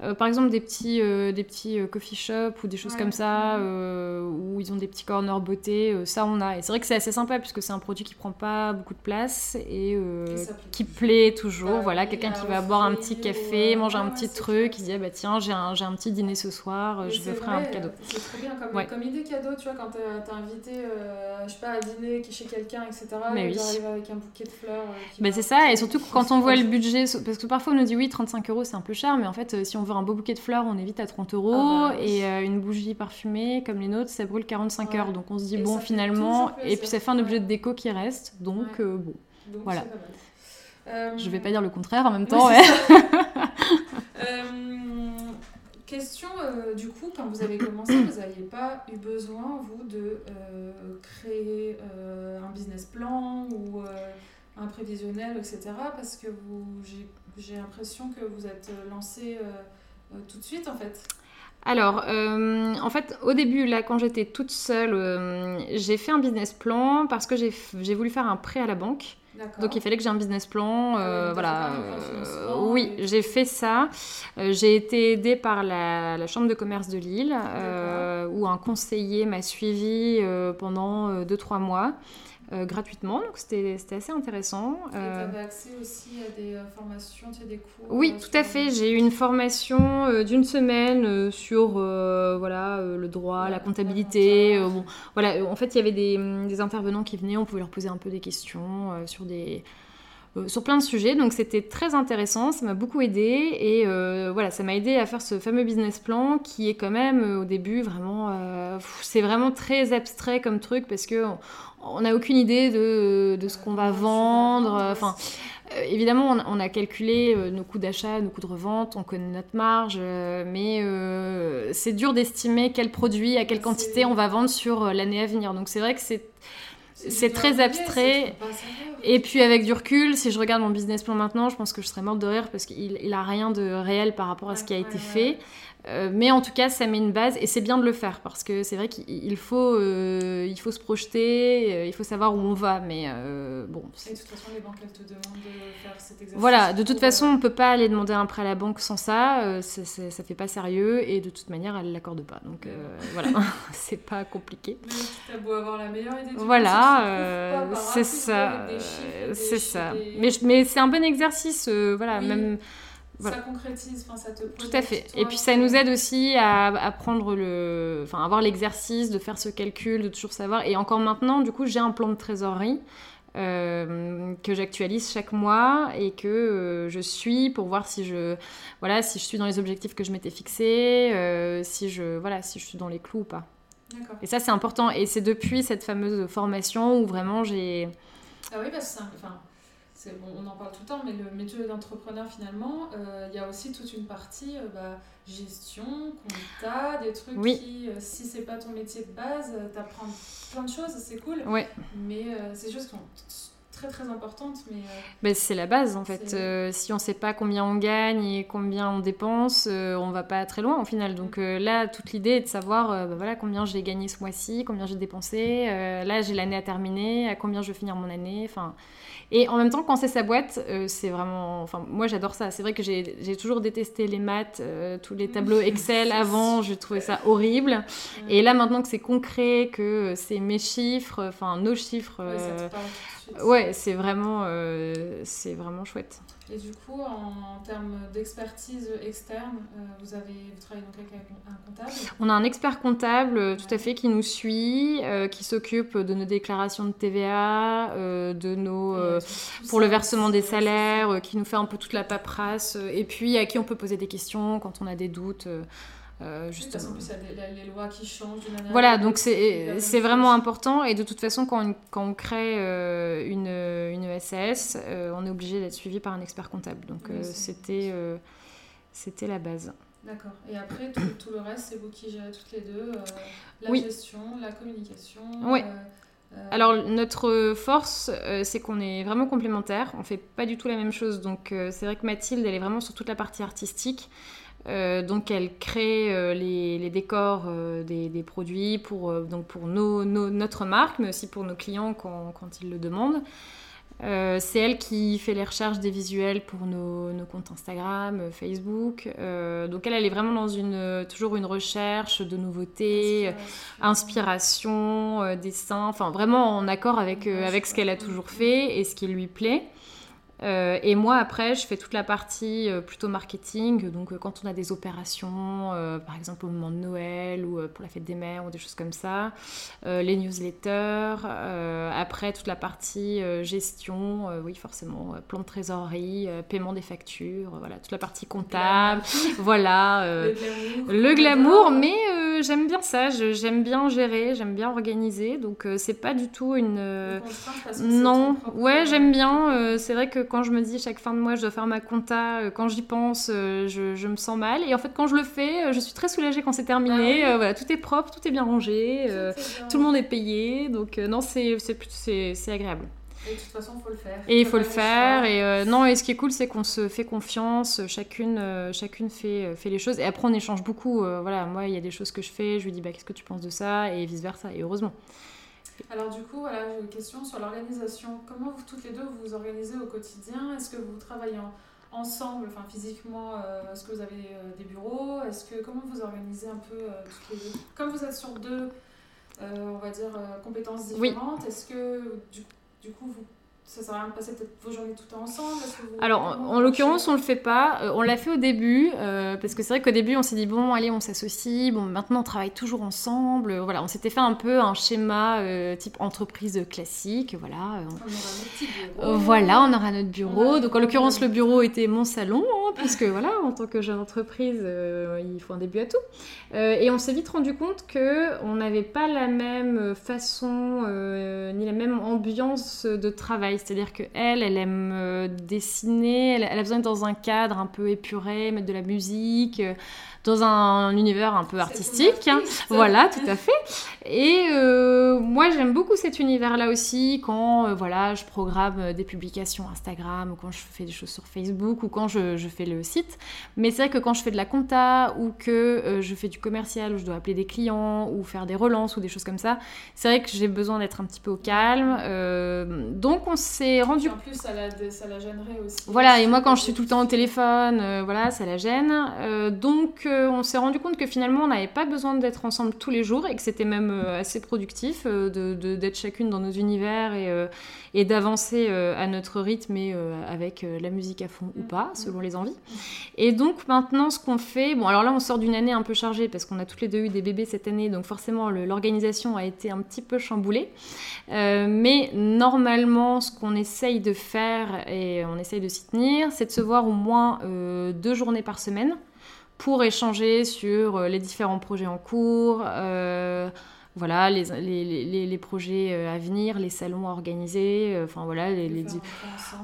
Euh, par exemple, des petits, euh, des petits euh, coffee shops ou des choses comme ça, où ils ont des petits corners beauté, ça on a. Et c'est vrai que c'est assez sympa puisque c'est un produit qui prend pas beaucoup de place et qui plaît toujours. Bah voilà, quelqu'un qui va boire un petit café, manger un petit truc, qui dit ah bah tiens, j'ai un, un petit dîner ce soir, je vais faire un cadeau. C'est très bien comme, comme, idée cadeau, tu vois, quand t'es invité, je sais pas, à dîner chez quelqu'un, etc. Mais oui. avec un bouquet de fleurs. Bah, c'est ça, et surtout quand on voit le budget, parce que parfois on nous dit oui, 35 euros c'est un peu cher, mais en fait, si on un beau bouquet de fleurs, on évite à 30 euros. Ah bah et euh, une bougie parfumée comme les nôtres, ça brûle 45 heures. Donc on se dit, bon, finalement. Et puis ça fait un objet de déco qui reste. Donc euh, bon. voilà. Je vais pas dire le contraire en même temps. (laughs) question, euh, du coup, quand vous avez commencé, vous n'aviez pas eu besoin, vous, de créer un business plan ou un prévisionnel, etc. Parce que vous, j'ai l'impression que vous êtes lancé euh, tout de suite en fait alors, euh, en fait, au début, là, quand j'étais toute seule, euh, j'ai fait un business plan parce que j'ai voulu faire un prêt à la banque. Donc il fallait que j'ai un business plan. Ah voilà. oui, j'ai fait ça. j'ai été aidée par la, la, Chambre de commerce de Lille, où un conseiller m'a suivi pendant 2-3 mois. Euh, gratuitement, donc c'était assez intéressant. Et euh, tu avais accès aussi à des euh, formations, tu as des cours Oui, tout à fait. J'ai eu une formation d'une semaine sur voilà, le droit, la, comptabilité. bon, voilà, en fait, il y avait des, des, intervenants qui venaient, on pouvait leur poser un peu des questions sur des sur plein de sujets. Donc c'était très intéressant, ça m'a beaucoup aidé et voilà, ça m'a aidé à faire ce fameux business plan qui est quand même au début vraiment, c'est vraiment très abstrait comme truc parce que on n'a aucune idée de, ce qu'on va vendre. Enfin, euh, évidemment, on, a calculé euh, nos coûts d'achat, nos coûts de revente, on connaît notre marge, euh, mais c'est dur d'estimer quel produit, à quelle quantité on va vendre sur l'année à venir. Donc c'est vrai que c'est c'est très abstrait. Et puis avec du recul, si je regarde mon business plan maintenant, je pense que je serais morte de rire parce qu'il n'a rien de réel par rapport à ce qui a été fait. Euh, mais en tout cas, ça met une base et c'est bien de le faire parce que c'est vrai qu'il faut, euh, il faut se projeter, euh, il faut savoir où on va. Mais bon. Et de toute façon, les banques elles te demandent de faire cet exercice. Voilà, de toute façon, on peut pas aller demander un prêt à la banque sans ça. ça, ça fait pas sérieux et de toute manière, elle l'accorde pas. Donc voilà, (laughs) c'est pas compliqué. Beau avoir la meilleure idée. Voilà, c'est ça, c'est ça. Mais, mais c'est un bon exercice, voilà, même ça concrétise, ça te Tout à fait. Et puis ça nous aide aussi à, prendre le, enfin, avoir l'exercice de faire ce calcul, de toujours savoir. Et encore maintenant, du coup, j'ai un plan de trésorerie. Euh, que j'actualise chaque mois et que euh, je suis pour voir si je voilà si je suis dans les objectifs que je m'étais fixés euh, si je voilà si je suis dans les clous ou pas et ça c'est important et c'est depuis cette fameuse formation où vraiment j'ai ah oui parce que enfin on en parle tout le temps, mais le métier d'entrepreneur, finalement, euh, il y a aussi toute une partie euh, bah, gestion, compta, des trucs qui, euh, si c'est pas ton métier de base, t'apprends plein de choses, c'est cool. Mais c'est des choses qui sont très très importante. Mais ben, c'est la base en fait. si on ne sait pas combien on gagne et combien on dépense, on va pas très loin au final. Donc là, toute l'idée est de savoir ben, voilà, combien j'ai gagné ce mois-ci, combien j'ai dépensé. là, j'ai l'année à terminer, à combien je veux finir mon année. Enfin, et en même temps, quand c'est sa boîte, c'est vraiment. Enfin, moi j'adore ça. C'est vrai que j'ai toujours détesté les maths, tous les tableaux (laughs) Excel avant, je trouvais ça horrible. Et là, maintenant que c'est concret, que c'est mes chiffres, enfin nos chiffres, ouais, c'est vraiment, c'est vraiment chouette. Et du coup, en, termes d'expertise externe, euh, vous, avez, vous travaillez donc avec un comptable On a un expert comptable, euh, tout à fait, qui nous suit, euh, qui s'occupe de nos déclarations de TVA, de nos, pour le versement des salaires, qui nous fait un peu toute la paperasse, et puis à qui on peut poser des questions quand on a des doutes. Euh, justement. Oui, parce il y a les lois qui changent Voilà, donc c'est vraiment important. Et de toute façon, quand on, quand on crée euh, une, une SAS, euh, on est obligé d'être suivi par un expert comptable. Donc c'était c'était la base. D'accord. Et après, tout, le reste, c'est vous qui gérez toutes les deux la gestion, la communication. Oui. Alors notre force, c'est qu'on est vraiment complémentaires. On fait pas du tout la même chose. Donc c'est vrai que Mathilde, elle est vraiment sur toute la partie artistique. Euh, donc elle crée euh, les, décors euh, des, produits pour, donc pour notre marque, mais aussi pour nos clients quand, ils le demandent. c'est elle qui fait les recherches des visuels pour nos, comptes Instagram, Facebook. donc elle, elle est vraiment dans une, toujours une recherche de nouveautés, inspiration, dessin, enfin vraiment en accord avec, avec ce qu'elle a toujours fait et ce qui lui plaît. Euh, et moi, après, je fais toute la partie euh, plutôt marketing. Donc, euh, quand on a des opérations, par exemple au moment de Noël ou pour la fête des mères ou des choses comme ça, les newsletters. après, toute la partie gestion, oui, forcément, plan de trésorerie, paiement des factures, voilà, toute la partie comptable. voilà. le glamour. mais j'aime bien ça. J'aime bien gérer, j'aime bien organiser. Donc, c'est pas du tout une. non, ouais, j'aime bien. c'est vrai que quand je me dis chaque fin de mois je dois faire ma compta, euh, quand j'y pense, euh, je, me sens mal. Et en fait, quand je le fais, euh, je suis très soulagée quand c'est terminé. Ah voilà, tout est propre, tout est bien rangé, tout, le monde est payé. Donc non, c'est agréable. Et de toute façon, il faut le faire. Et il faut le faire. Et non, et ce qui est cool, c'est qu'on se fait confiance. Chacune, chacune fait, fait les choses. Et après, on échange beaucoup. voilà, moi, il y a des choses que je fais. Je lui dis, bah, qu'est-ce que tu penses de ça? Et vice versa. Et heureusement. Alors du coup, voilà, j'ai une question sur l'organisation. Comment vous toutes les deux vous, vous organisez au quotidien? Est-ce que vous travaillez ensemble, enfin physiquement euh, Est-ce que vous avez euh, des bureaux? Est-ce que comment vous organisez un peu euh, toutes les deux? Comme vous êtes sur deux, on va dire compétences différentes, est-ce que du, du coup vous ça sert à rien de passer peut-être vos journées tout ensemble Alors, en, l'occurrence, on le fait pas. Euh, on l'a fait au début, euh, parce que c'est vrai qu'au début, on s'est dit, bon, allez, on s'associe. Bon, maintenant, on travaille toujours ensemble. Voilà, on s'était fait un peu un schéma euh, type entreprise classique. Voilà, on... aura notre petit bureau. voilà, on aura notre bureau. Donc, en l'occurrence, le bureau était mon salon, hein, puisque (laughs) voilà, en tant que jeune entreprise, il faut un début à tout. et on s'est vite rendu compte que on n'avait pas la même façon ni la même ambiance de travail. C'est-à-dire qu'elle, elle aime euh, dessiner, elle, a besoin d'être dans un cadre un peu épuré, mettre de la musique, euh, dans un, univers un peu artistique. Hein. Voilà, tout à fait. Et euh, moi, j'aime beaucoup cet univers-là aussi quand voilà, je programme des publications Instagram ou quand je fais des choses sur Facebook ou quand je, je fais le site. Mais c'est vrai que quand je fais de la compta ou que je fais du commercial où je dois appeler des clients ou faire des relances ou des choses comme ça, c'est vrai que j'ai besoin d'être un petit peu au calme. donc, on s'est rendu. En plus, ça la, ça gênerait aussi. Voilà, et moi, quand je suis tout le temps au téléphone, euh, voilà, ça la gêne. Euh, donc, euh, on s'est rendu compte que finalement, on n'avait pas besoin d'être ensemble tous les jours et que c'était même assez productif de, d'être chacune dans nos univers et, et d'avancer à notre rythme et avec la musique à fond ou pas, selon les envies. Et donc, maintenant, ce qu'on fait, bon, alors là, on sort d'une année un peu chargée parce qu'on a toutes les deux eu des bébés cette année, donc forcément, l'organisation a été un petit peu chamboulée. mais normalement, ce qu'on essaye de faire et on essaye de s'y tenir, c'est de se voir au moins euh, deux journées par semaine pour échanger sur euh, les différents projets en cours, euh, voilà, les, les, les, projets à venir, les salons à organiser, enfin voilà, les,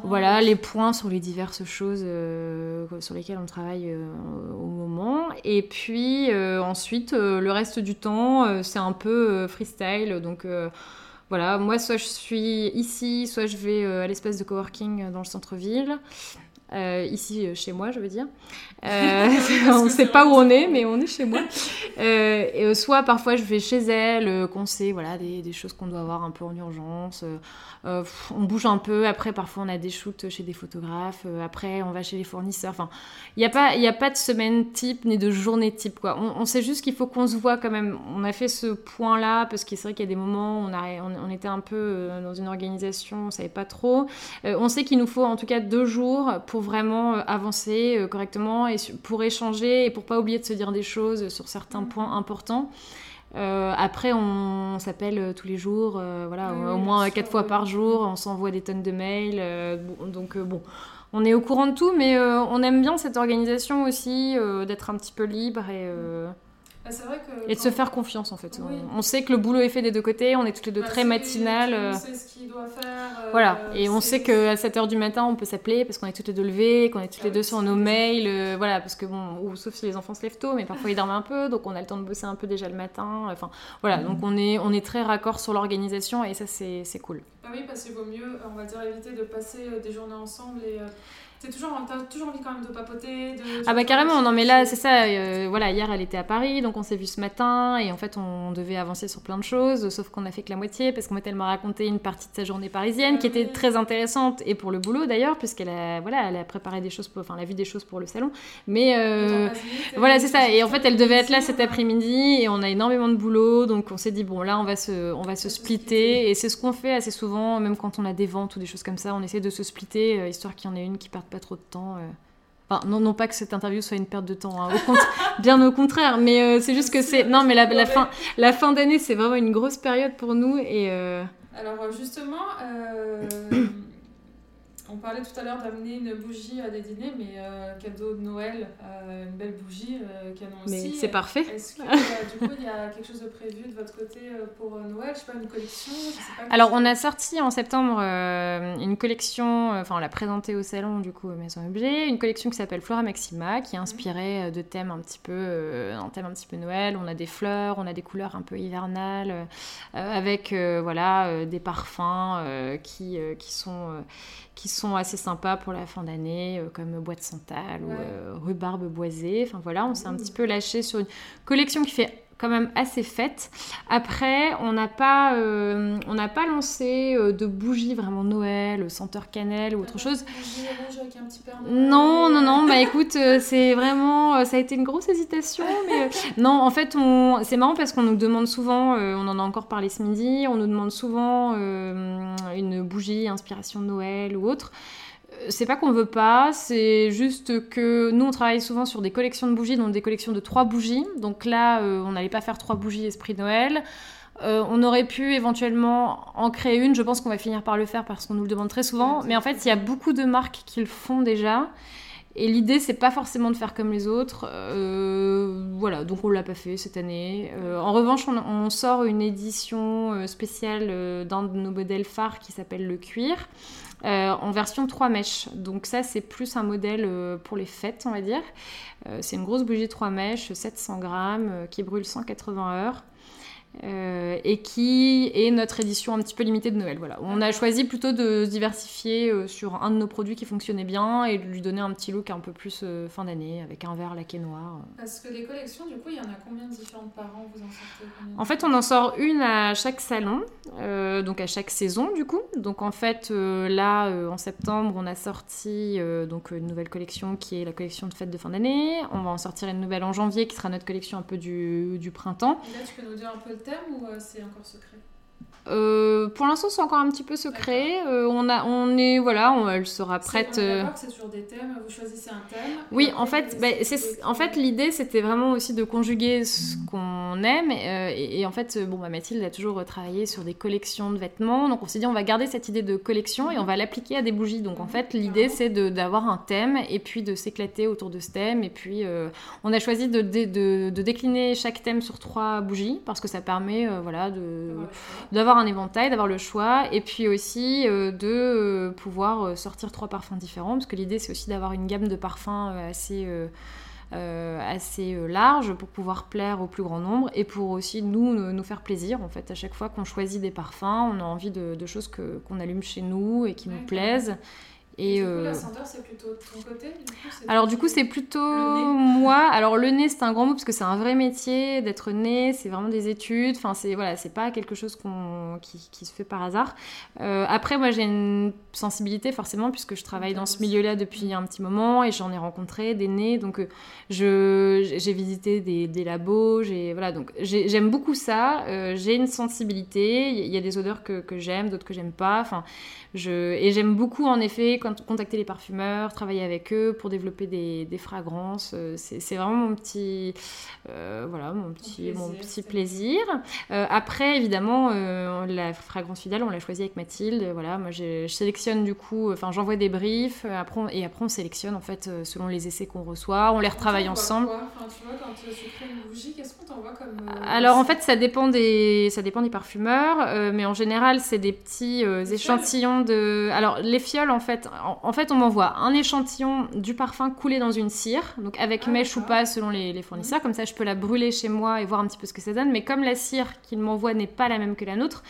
voilà, les points sur les diverses choses sur lesquelles on travaille au moment. Et puis ensuite, le reste du temps, c'est un peu freestyle, donc voilà, moi, soit je suis ici, soit je vais à l'espace de coworking dans le centre-ville. Euh, ici chez moi, je veux dire. (laughs) Euh, on ne sait pas où on est, mais on est chez moi. Euh, et, soit parfois je vais chez elle, qu'on sait voilà, des, des choses qu'on doit avoir un peu en urgence. on bouge un peu, après parfois on a des shoots chez des photographes, après on va chez les fournisseurs. Enfin, il n'y a, pas, a pas de semaine type ni de journée type. Quoi. On, sait juste qu'il faut qu'on se voit quand même. On a fait ce point-là parce que c'est vrai qu'il y a des moments où on, a, on, était un peu dans une organisation, on ne savait pas trop. on sait qu'il nous faut en tout cas deux jours pour vraiment avancer correctement pour échanger et pour pas oublier de se dire des choses sur certains mm. points importants. Euh, après, on, s'appelle euh, tous les jours, euh, voilà, au moins quatre fois par jour, on s'envoie des tonnes de mails. donc, bon, on est au courant de tout, mais on aime bien cette organisation aussi, d'être un petit peu libre et bah, et de se faire confiance en fait. On, sait que le boulot est fait des deux côtés, on est toutes les deux bah, très matinales. On euh. sait ce qu'il doit faire. Euh, voilà, et on sait qu'à 7h du matin on peut s'appeler parce qu'on est toutes les deux levées, qu'on est toutes les deux sur nos mails. Euh, voilà, parce que bon, ou, sauf si les enfants se lèvent tôt, mais parfois ils dorment un peu, donc on a le temps de bosser un peu déjà le matin. Enfin voilà, donc on est, on est très raccord sur l'organisation et ça c'est cool. Bah oui, parce qu'il vaut mieux, on va dire, éviter de passer des journées ensemble et t'as toujours envie quand même de papoter. De... Ah bah carrément, non mais là c'est ça, euh, voilà, hier elle était à Paris, donc on s'est vu ce matin et en fait on devait avancer sur plein de choses, sauf qu'on a fait que la moitié parce qu'en fait elle m'a raconté une partie de sa journée parisienne qui était très intéressante et pour le boulot d'ailleurs, puisqu'elle a, voilà, elle a préparé des choses, pour, enfin elle a vu des choses pour le salon, mais euh, voilà c'est ça, et en fait elle devait être là cet après-midi et on a énormément de boulot, donc on s'est dit bon là on va se, on va se splitter. et c'est ce qu'on fait assez souvent, même quand on a des ventes ou des choses comme ça, on essaie de se splitter, euh, histoire qu'il y en ait une qui parte pas trop de temps. Euh. Enfin, non, non pas que cette interview soit une perte de temps, hein. (laughs) bien au contraire, mais euh, c'est juste que c'est... Non, mais la, la fin, la fin d'année, c'est vraiment une grosse période pour nous. Et, euh, Alors justement, on parlait tout à l'heure d'amener une bougie à des dîners, mais euh, cadeau de Noël, euh, une belle bougie euh, canon aussi. Mais c'est parfait. Est-ce que (laughs) du coup il y a quelque chose de prévu de votre côté pour Noël? Je sais pas, une collection Alors on a sorti en septembre une collection, enfin on l'a présentée au salon du coup Maison Objet, une collection qui s'appelle Flora Maxima, qui est inspirée de thèmes un petit peu, un thème un petit peu Noël. On a des fleurs, on a des couleurs un peu hivernales, avec voilà des parfums qui, qui sont qui sont assez sympas pour la fin d'année, euh, comme Boîte Santal ou euh, Rhubarbe Boisée. Enfin voilà, on s'est un petit peu lâché sur une collection qui fait quand même assez faite. Après, on n'a pas, euh, on n'a pas lancé euh, de bougies vraiment Noël, senteur cannelle ou autre chose. Non, non, non. Bah écoute, euh, c'est vraiment, ça a été une grosse hésitation, (laughs) mais non, en fait, on, c'est marrant parce qu'on nous demande souvent, on en a encore parlé ce midi, on nous demande souvent une bougie inspiration Noël ou autre c'est pas qu'on veut pas, c'est juste que nous on travaille souvent sur des collections de bougies, donc des collections de trois bougies. Donc là, euh, on n'allait pas faire trois bougies esprit Noël. Euh, on aurait pu éventuellement en créer une. Je pense qu'on va finir par le faire parce qu'on nous le demande très souvent. Mais en fait, il y a beaucoup de marques qui le font déjà. Et l'idée, c'est pas forcément de faire comme les autres. Euh, voilà, donc on l'a pas fait cette année. en revanche, on, on, sort une édition spéciale d'un de nos modèles phares qui s'appelle le cuir. Euh, en version 3 mèches. Donc ça, c'est plus un modèle euh, pour les fêtes, on va dire. Euh, c'est une grosse bougie 3 mèches, 700 grammes, qui brûle 180 heures. Euh, et qui est notre édition un petit peu limitée de Noël. Voilà. On a choisi plutôt de se diversifier euh, sur un de nos produits qui fonctionnait bien et de lui donner un petit look un peu plus euh, fin d'année avec un verre laqué noir. Parce que les collections, du coup, il y en a combien de différentes par an? Vous en sortez En fait, on en sort une à chaque salon, donc à chaque saison du coup. Donc en fait, là, en septembre, on a sorti donc une nouvelle collection qui est la collection de fête de fin d'année. On va en sortir une nouvelle en janvier qui sera notre collection un peu du, du printemps. Et là, tu peux nous dire un peu ou euh, c'est encore secret? Euh, pour l'instant, c'est encore un petit peu secret. Euh, on a, on est, voilà, elle sera prête. Euh... C'est sur des thèmes. Vous choisissez un thème. Oui, en fait, bah, c'est, en fait, l'idée, c'était vraiment aussi de conjuguer ce qu'on aime. Et, en fait, bon, bah, Mathilde a toujours travaillé sur des collections de vêtements. Donc, on s'est dit, on va garder cette idée de collection et on va l'appliquer à des bougies. Donc, en fait, l'idée, c'est d'avoir un thème et puis de s'éclater autour de ce thème. Et puis, on a choisi de, de, de, décliner chaque thème sur trois bougies parce que ça permet, voilà, de, d'avoir un éventail, d'avoir le choix, et puis aussi euh, de euh, pouvoir euh, sortir trois parfums différents, parce que l'idée c'est aussi d'avoir une gamme de parfums assez assez large pour pouvoir plaire au plus grand nombre et pour aussi nous nous faire plaisir en fait. À chaque fois qu'on choisit des parfums on a envie de, choses que qu'on allume chez nous et qui nous plaisent et, du coup, la senteur, c'est plutôt ton côté Alors, du coup, c'est plutôt moi. Alors, le nez, c'est un grand mot parce que c'est un vrai métier d'être nez, c'est vraiment des études. Enfin, c'est voilà, c'est pas quelque chose qui, qui, se fait par hasard. Euh, après, moi, j'ai une sensibilité forcément puisque je travaille dans ce milieu-là depuis un petit moment et j'en ai rencontré des nez. Donc, euh, je, j'ai visité des, des labos. J'ai, voilà, donc j'aime beaucoup ça. Euh, j'ai une sensibilité. Il y a des odeurs que, que j'aime, d'autres que j'aime pas. Enfin, je, et j'aime beaucoup, en effet, contacter les parfumeurs, travailler avec eux pour développer des, des fragrances. Euh, c'est vraiment mon petit, euh, voilà, mon petit, plaisir, mon petit plaisir. Euh, après, évidemment, la fragrance fidèle, on l'a choisie avec Mathilde. Voilà, moi, je sélectionne du coup, enfin, j'envoie des briefs après et après on sélectionne en fait selon les essais qu'on reçoit. On les retravaille ensemble. Enfin, tu vois, quand tu crées une bougie, qu'est-ce qu'on t'envoie comme Alors en fait, ça dépend des, ça dépend des parfumeurs, mais en général, c'est des petits échantillons alors, les fioles, en fait, en, fait on m'envoie un échantillon du parfum coulé dans une cire, donc avec ah, mèche ou pas selon les, fournisseurs. Comme ça, je peux la brûler chez moi et voir un petit peu ce que ça donne. Mais comme la cire qu'il m'envoie n'est pas la même que la nôtre,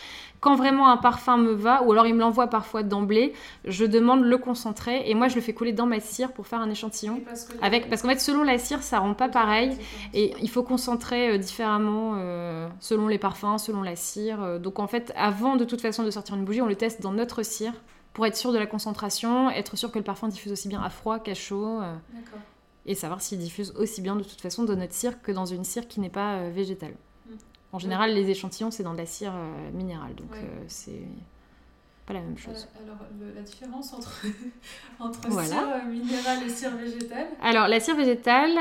quand vraiment un parfum me va, ou alors il me l'envoie parfois d'emblée, je demande le concentré et moi je le fais couler dans ma cire pour faire un échantillon. parce avec, parce qu'en fait, selon la cire, ça rend pas pareil et il faut concentrer euh, différemment euh, selon les parfums, selon la cire. Euh, donc en fait, avant de toute façon de sortir une bougie, on le teste dans notre cire pour être sûr de la concentration, être sûr que le parfum diffuse aussi bien à froid qu'à chaud. et savoir s'il diffuse aussi bien de toute façon dans notre cire que dans une cire qui n'est pas végétale. En général, les échantillons, c'est dans de la cire euh, minérale, donc euh, c'est pas la même chose. Euh, alors, la différence entre, (laughs) entre cire minérale et cire végétale? Alors, la cire végétale,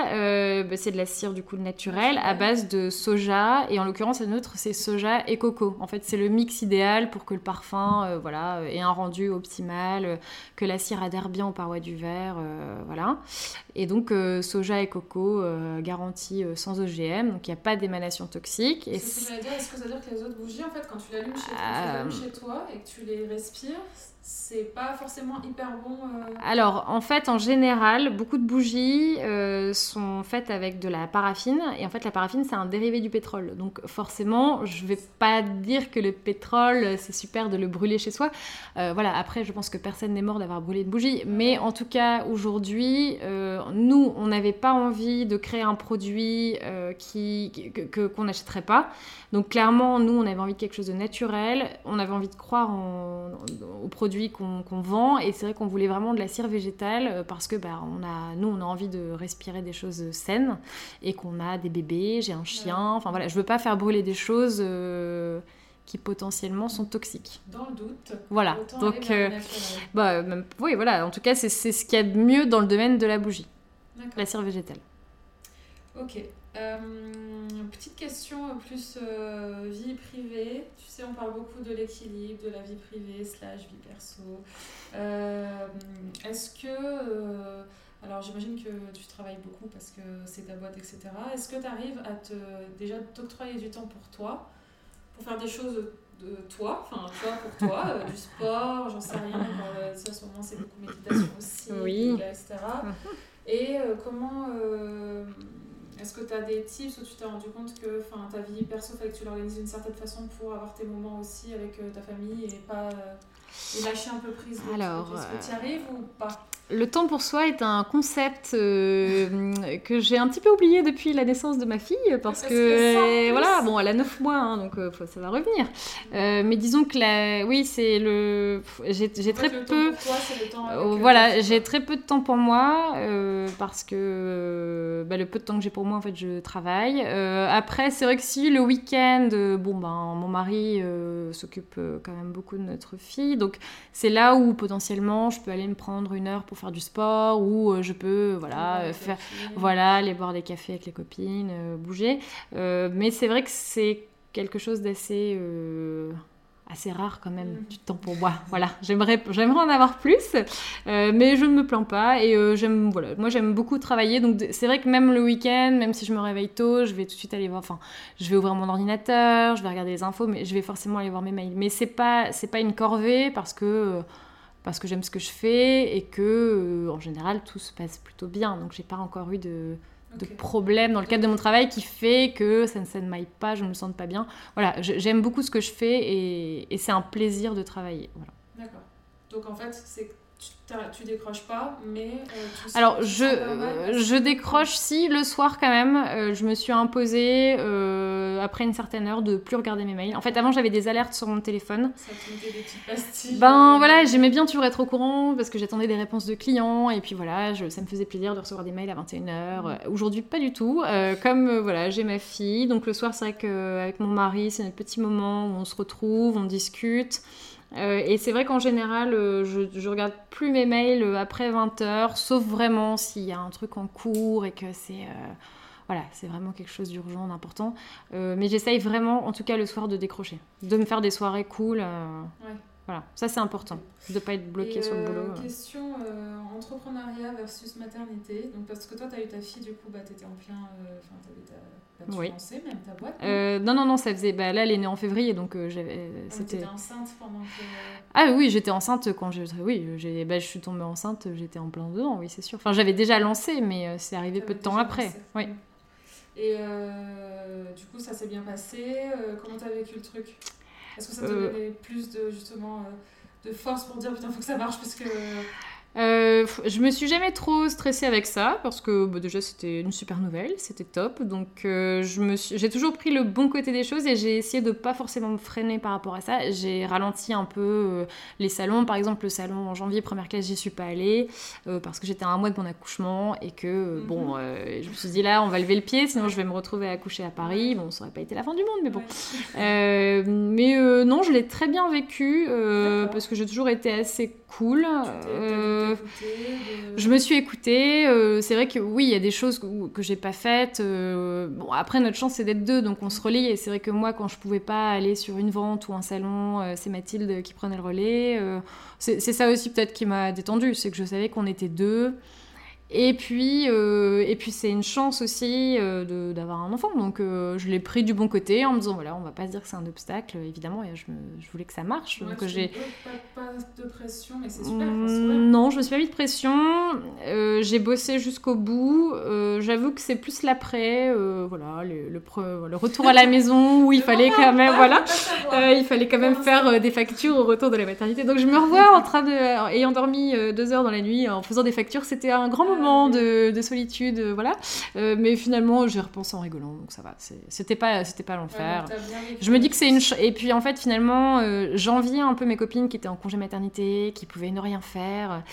bah, c'est de la cire du coup naturelle à base de soja, et en l'occurrence, la nôtre, c'est soja et coco. En fait, c'est le mix idéal pour que le parfum voilà, ait un rendu optimal, que la cire adhère bien aux parois du verre, voilà. Et donc, euh, soja et coco euh, garantis euh, sans OGM, donc il n'y a pas d'émanation toxique. C'est ce que dire. Est-ce que ça veut dire que les autres bougies, en fait, quand tu l'allumes chez, chez, toi et que tu les respires, c'est pas forcément hyper bon euh. Alors, en fait, en général, beaucoup de bougies euh, sont faites avec de la paraffine. Et en fait, la paraffine, c'est un dérivé du pétrole. Donc, forcément, je vais pas dire que le pétrole, c'est super de le brûler chez soi. Euh, voilà, après, je pense que personne n'est mort d'avoir brûlé une bougie. Mais en tout cas, aujourd'hui, nous, on n'avait pas envie de créer un produit qui, que, qu'on n'achèterait pas. Donc, clairement, nous, on avait envie de quelque chose de naturel. On avait envie de croire en, au produit qu'on vend. Et c'est vrai qu'on voulait vraiment de la cire végétale euh, parce que bah, on a, nous, on a envie de respirer des choses saines et qu'on a des bébés, j'ai un chien. Enfin voilà, je veux pas faire brûler des choses euh, qui potentiellement sont toxiques. Dans le doute. Voilà. Donc, euh, bah, oui, voilà. En tout cas, c'est ce qu'il y a de mieux dans le domaine de la bougie. La cire végétale. Ok. Euh, petite question plus euh, vie privée. Tu sais, on parle beaucoup de l'équilibre, de la vie privée slash vie perso. Euh, est-ce que... alors j'imagine que tu travailles beaucoup parce que c'est ta boîte, etc. Est-ce que tu arrives à te déjà t'octroyer du temps pour toi, pour faire des choses de toi, enfin toi pour toi, du sport, j'en sais rien, ça en ce moment c'est beaucoup méditation aussi, oui. etc. Et (laughs) comment est-ce que tu as des tips où tu t'es rendu compte que ta vie perso, fallait que tu l'organises d'une certaine façon pour avoir tes moments aussi avec euh, ta famille et pas euh, lâcher un peu prise Alors, Est-ce que tu y arrives ou pas? le temps pour soi est un concept euh, (laughs) que j'ai un petit peu oublié depuis la naissance de ma fille parce, que, voilà bon elle a 9 mois hein, donc euh, ça va revenir. Euh, mais disons que la, oui c'est le j'ai très peu voilà j'ai très peu de temps pour moi parce que bah, le peu de temps que j'ai pour moi en fait je travaille. Après c'est vrai que si le week-end bon ben mon mari s'occupe quand même beaucoup de notre fille. Donc c'est là où potentiellement je peux aller me prendre une heure pour faire du sport ou euh, je peux voilà euh, faire voilà aller boire des cafés avec les copines euh, bouger. Mais c'est vrai que c'est quelque chose d'assez assez rare quand même mm. du temps pour moi voilà j'aimerais j'aimerais en avoir plus mais je ne me plains pas et j'aime voilà moi j'aime beaucoup travailler donc c'est vrai que même le week-end même si je me réveille tôt je vais tout de suite aller voir enfin je vais ouvrir mon ordinateur je vais regarder les infos mais je vais forcément aller voir mes mails mais c'est pas c'est pas une corvée parce que parce que j'aime ce que je fais et que euh, en général tout se passe plutôt bien. Donc j'ai pas encore eu de, de problème dans le cadre de mon travail qui fait que ça ne s'émaille pas, je ne me sens pas bien. Voilà, j'aime beaucoup ce que je fais et, et c'est un plaisir de travailler. Voilà. D'accord. Donc en fait, c'est tu décroches pas, mais euh, Alors, je, je décroche si le soir quand même. Euh, je me suis imposée euh, après une certaine heure de plus regarder mes mails. En fait, avant j'avais des alertes sur mon téléphone. Ça te des petites pastilles. Ben voilà, j'aimais bien toujours être au courant parce que j'attendais des réponses de clients et puis voilà, je, ça me faisait plaisir de recevoir des mails à 21h. Mm. Aujourd'hui, pas du tout. comme voilà, j'ai ma fille, donc le soir, c'est vrai qu'avec mon mari, c'est notre petit moment où on se retrouve, on discute. Euh, et c'est vrai qu'en général, euh, je, je regarde plus mes mails euh, après 20h, sauf vraiment s'il y a un truc en cours et que c'est voilà, c'est vraiment quelque chose d'urgent, d'important. mais j'essaye vraiment, en tout cas le soir, de décrocher, de me faire des soirées cool. Ouais. Voilà, ça c'est important, de ne pas être bloqué sur le boulot. Question entrepreneuriat versus maternité. Donc, parce que toi, tu as eu ta fille, du coup, bah, tu étais en plein. Enfin, tu avais ta oui. même ta boîte euh, Non, non, non, ça faisait. Bah, là, elle est née en février, donc euh, j'avais. Ah, c'était. enceinte pendant que. Ah oui, j'étais enceinte quand je. Oui, j'ai... Bah, je suis tombée enceinte, j'étais en plein dedans, oui, c'est sûr. Enfin, j'avais déjà lancé, mais euh, c'est arrivé peu de temps après. Oui. Et du coup, ça s'est bien passé. comment t'as vécu le truc? Est-ce que ça te donnait plus de justement de force pour dire putain, faut que ça marche parce que. Euh, je me suis jamais trop stressée avec ça parce que bah, déjà c'était une super nouvelle, c'était top. Donc euh, j'ai toujours pris le bon côté des choses et j'ai essayé de pas forcément me freiner par rapport à ça. J'ai ralenti un peu euh, les salons, par exemple le salon en janvier première classe j'y suis pas allée parce que j'étais à un mois de mon accouchement et que mhm. bon je me suis dit là on va lever le pied sinon je vais me retrouver à accoucher à Paris. Bon ça aurait pas été la fin du monde mais bon. mais non je l'ai très bien vécu parce que j'ai toujours été assez cool. Euh, je me suis écoutée. Euh, c'est vrai que oui, il y a des choses que, que j'ai pas faites. Euh, bon, après, notre chance, c'est d'être deux, donc on se relie. Et c'est vrai que moi, quand je pouvais pas aller sur une vente ou un salon, c'est Mathilde qui prenait le relais. c'est ça aussi peut-être qui m'a détendue, c'est que je savais qu'on était deux. Et puis, euh, et puis c'est une chance aussi euh, d'avoir un enfant. Donc euh, je l'ai pris du bon côté en me disant voilà, on va pas se dire que c'est un obstacle, évidemment. Et je, je, voulais que ça marche. donc j'ai pas, pas, de pression, mais c'est super. Mmh, non, je me suis pas mis de pression. j'ai bossé jusqu'au bout. J'avoue que c'est plus l'après, voilà, le, le, retour à la maison où il (laughs) fallait quand même, voilà, il fallait quand même faire des factures au retour de la maternité. Donc je me revois en train de, ayant dormi deux heures dans la nuit, en faisant des factures. C'était un grand moment de, solitude, euh, voilà. Euh, mais finalement, j'ai repensé en rigolant, donc ça va. C'était pas, c'était pas l'enfer. je me dis que c'est une. Et puis en fait, finalement, euh, j'enviais un peu mes copines qui étaient en congé maternité, qui pouvaient ne rien faire.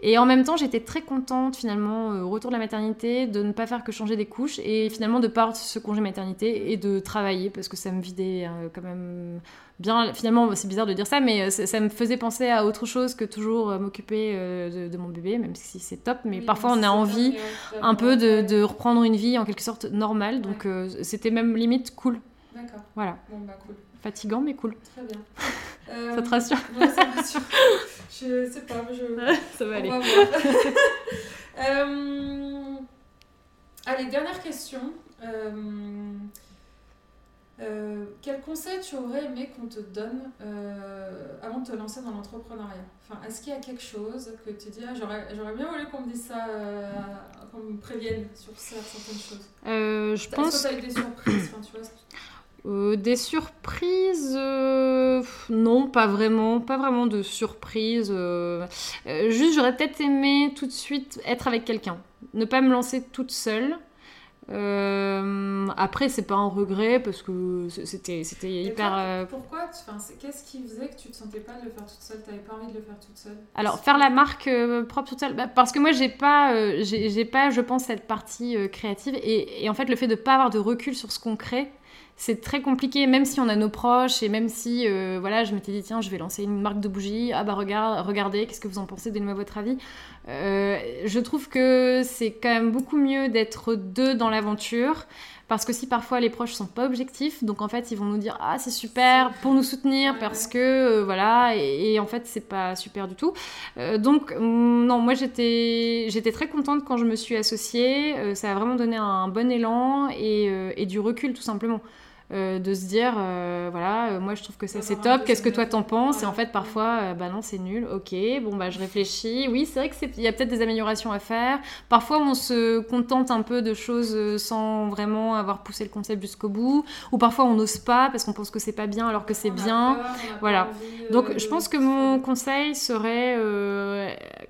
Et en même temps, j'étais très contente finalement, au retour de la maternité, de ne pas faire que changer des couches et finalement de part ce congé maternité et de travailler parce que ça me vidait quand même bien, finalement, c'est bizarre de dire ça, mais euh, ça, me faisait penser à autre chose que toujours euh, m'occuper euh, de, mon bébé, même si c'est top. Mais parfois, on a envie un peu de, reprendre une vie en quelque sorte normale. Donc, c'était même limite cool. D'accord. Voilà. Bon, bah, cool. Fatigant, mais cool. Très bien. (laughs) ça te rassure ouais, ça me rassure. (laughs) Je sais pas, je... ça va aller. (laughs) Allez, dernière question. Euh, quel conseil tu aurais aimé qu'on te donne euh, avant de te lancer dans l'entrepreneuriat? Enfin, Est-ce qu'il y a quelque chose que tu dis, ah, j'aurais bien voulu qu'on me dise ça, euh, qu'on me prévienne sur certaines choses? Je pense. Que tu as eu des surprises? Enfin, tu vois, des surprises, non, pas vraiment, pas vraiment de surprises. juste, j'aurais peut-être aimé tout de suite être avec quelqu'un, ne pas me lancer toute seule. Euh, après, c'est pas un regret parce que c'était hyper. Euh, pourquoi Qu'est-ce qui faisait que tu te sentais pas de le faire toute seule? T'avais pas envie de le faire toute seule? Alors, faire la marque euh, propre toute seule, bah, parce que moi, j'ai pas, j'ai pas, je pense, cette partie créative et, et, en fait, le fait de pas avoir de recul sur ce qu'on crée, c'est très compliqué, même si on a nos proches et même si, euh, voilà, je m'étais dit, tiens, je vais lancer une marque de bougies. Ah bah regarde, regardez, qu'est-ce que vous en pensez Donnez-moi votre avis? Euh, je trouve que c'est quand même beaucoup mieux d'être deux dans l'aventure. Parce que si parfois les proches sont pas objectifs, donc en fait ils vont nous dire ah c'est super pour nous soutenir parce que euh, voilà et, en fait c'est pas super du tout. donc mm, non moi j'étais j'étais très contente quand je me suis associée, ça a vraiment donné un bon élan et, et du recul tout simplement. Euh, de se dire, euh, voilà, euh, moi je trouve que ça c'est top, qu'est-ce que toi t'en penses? Et en fait, parfois, bah non, c'est nul, ok, bon, bah je réfléchis. Oui, c'est vrai qu'il y a peut-être des améliorations à faire. Parfois, on se contente un peu de choses sans vraiment avoir poussé le concept jusqu'au bout. Ou parfois, on n'ose pas parce qu'on pense que c'est pas bien alors que c'est bien. voilà. Donc, je pense que mon conseil serait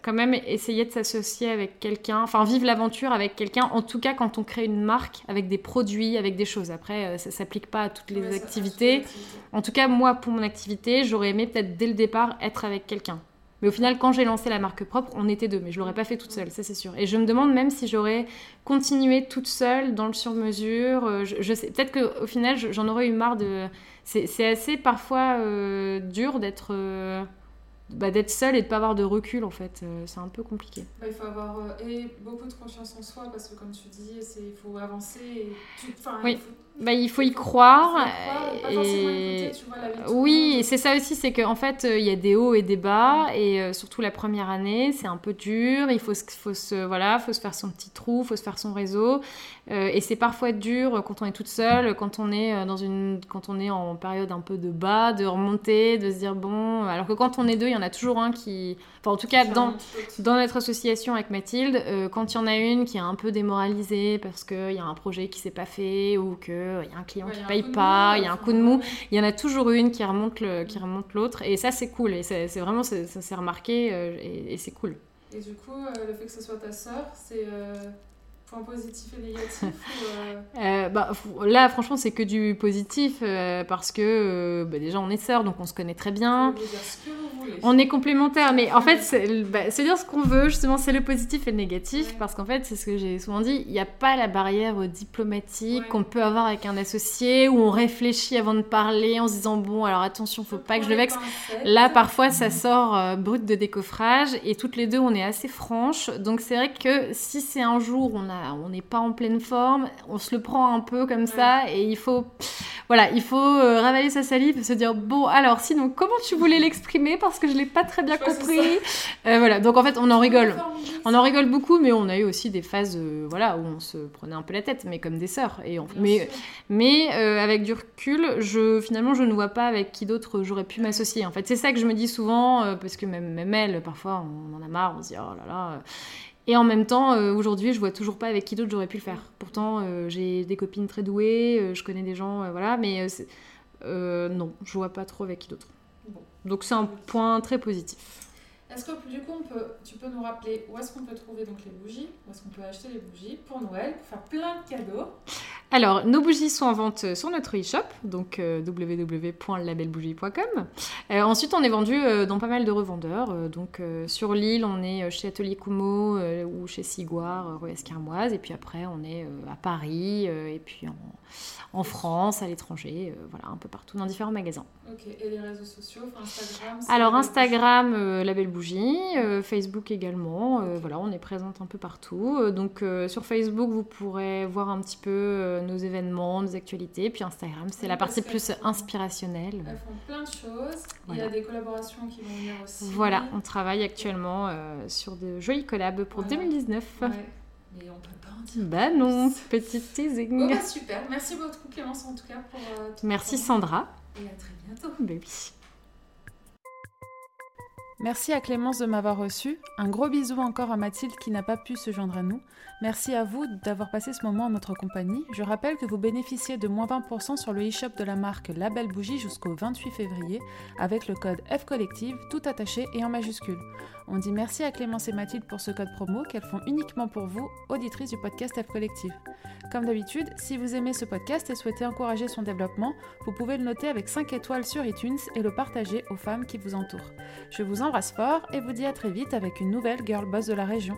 quand même essayer de s'associer avec quelqu'un, enfin, vivre l'aventure avec quelqu'un, en tout cas quand on crée une marque avec des produits, avec des choses. Après, ça s'applique pas à toutes les activités. En tout cas, moi, pour mon activité, j'aurais aimé peut-être dès le départ être avec quelqu'un. Mais au final, quand j'ai lancé la marque propre, on était deux, mais je l'aurais pas fait toute seule, ça c'est sûr. Et je me demande même si j'aurais continué toute seule dans le sur-mesure. Euh, je, sais, peut-être qu'au final, j'en aurais eu marre de. C'est assez parfois euh, dur d'être. Euh, bah, d'être seule et de pas avoir de recul en fait c'est un peu compliqué bah, il faut avoir et beaucoup de confiance en soi parce que comme tu dis il faut avancer et oui. Bah, il faut y croire. et... oui, c'est ça aussi, c'est qu'en fait, il y a des hauts et des bas, et euh, surtout la première année, c'est un peu dur. Il faut, faut, se, voilà, faut se faire son petit trou, faut se faire son réseau. Euh, et c'est parfois dur quand on est toute seule, quand on est, euh, dans une, quand on est en période un peu de bas, de remonter, de se dire bon. Alors que quand on est deux, il y en a toujours un qui. Enfin, en tout cas, dans, dans notre association avec Mathilde, quand il y en a une qui est un peu démoralisée parce qu'il y a un projet qui s'est pas fait ou que il y a un client qui paye pas, il y a un coup de mou. Il y en a toujours une qui remonte le, qui remonte l'autre. Et ça, c'est cool. Et c'est vraiment, ça s'est remarqué euh, et, c'est cool. Et du coup, euh, le fait que ce soit ta sœur, c'est euh, point positif et négatif (laughs) bah, Là, franchement, c'est que du positif parce que bah, déjà, on est sœurs, donc on se connaît très bien. Dire ce que vous voulez. On est complémentaires, mais en fait, c'est bah, dire ce qu'on veut, justement, c'est le positif et le négatif, parce qu'en fait, c'est ce que j'ai souvent dit, il n'y a pas la barrière diplomatique qu'on peut avoir avec un associé, où on réfléchit avant de parler en se disant, bon, alors attention, faut pas que je le vexe. Là, parfois, ça sort euh, brut de décoffrage, et toutes les deux, on est assez franches, donc c'est vrai que si c'est un jour, on on n'est pas en pleine forme, on se le prend un peu comme ça, et il faut, voilà, il faut euh, ravaler sa salive et se dire, bon, alors, sinon, comment tu voulais l'exprimer? Parce que je l'ai pas très bien compris. Euh, voilà, donc en fait, on en rigole. On en rigole beaucoup, mais on a eu aussi des phases euh, voilà, où on se prenait un peu la tête, mais comme des sœurs. Et mais mais avec du recul, je, finalement, je ne vois pas avec qui d'autre j'aurais pu m'associer. En fait, c'est ça que je me dis souvent, parce que même, même elle, parfois, on en a marre, on se dit, oh là là. Et en même temps, aujourd'hui, je vois toujours pas avec qui d'autre j'aurais pu le faire. Pourtant, j'ai des copines très douées, je connais des gens, voilà, mais non, je vois pas trop avec qui d'autre. Donc c'est un point très positif. Est-ce que du coup, tu peux nous rappeler où est-ce qu'on peut trouver donc les bougies, où est-ce qu'on peut acheter les bougies? Pour Noël, pour faire plein de cadeaux Alors, nos bougies sont en vente sur notre e-shop, donc euh, www.labelbougie.com. Euh, ensuite, on est vendu euh, dans pas mal de revendeurs. donc, sur l'île, on est chez Atelier Kumo ou chez Siguar, rue Escarmoise. Et puis après, on est à Paris, et puis en en France, à l'étranger, euh, voilà, un peu partout, dans différents magasins. Ok, et les réseaux sociaux, Instagram Alors Instagram, euh, La Belle Bougie, euh, Facebook également, voilà, on est présente un peu partout. donc sur Facebook, vous pourrez voir un petit peu nos événements, nos actualités, puis Instagram, c'est la partie plus inspirationnelle. Elles font plein de choses, il y a des collaborations qui vont venir aussi. Voilà, on travaille actuellement sur de jolis collabs pour 2019. Ouais. Mais on peut pas bah non, petite teasing. bah super, merci beaucoup Clémence en tout cas pour euh, Merci Sandra. Et à très bientôt. Baby. Merci à Clémence de m'avoir reçu. Un gros bisou encore à Mathilde qui n'a pas pu se joindre à nous. Merci à vous d'avoir passé ce moment en notre compagnie. Je rappelle que vous bénéficiez de moins 20% sur le e-shop de la marque La Belle Bougie jusqu'au 28 février avec le code F Collective tout attaché et en majuscule. On dit merci à Clémence et Mathilde pour ce code promo qu'elles font uniquement pour vous, auditrices du podcast F Collective. Comme d'habitude, si vous aimez ce podcast et souhaitez encourager son développement, vous pouvez le noter avec 5 étoiles sur iTunes et le partager aux femmes qui vous entourent. Je vous embrasse fort et vous dis à très vite avec une nouvelle Girl Boss de la région.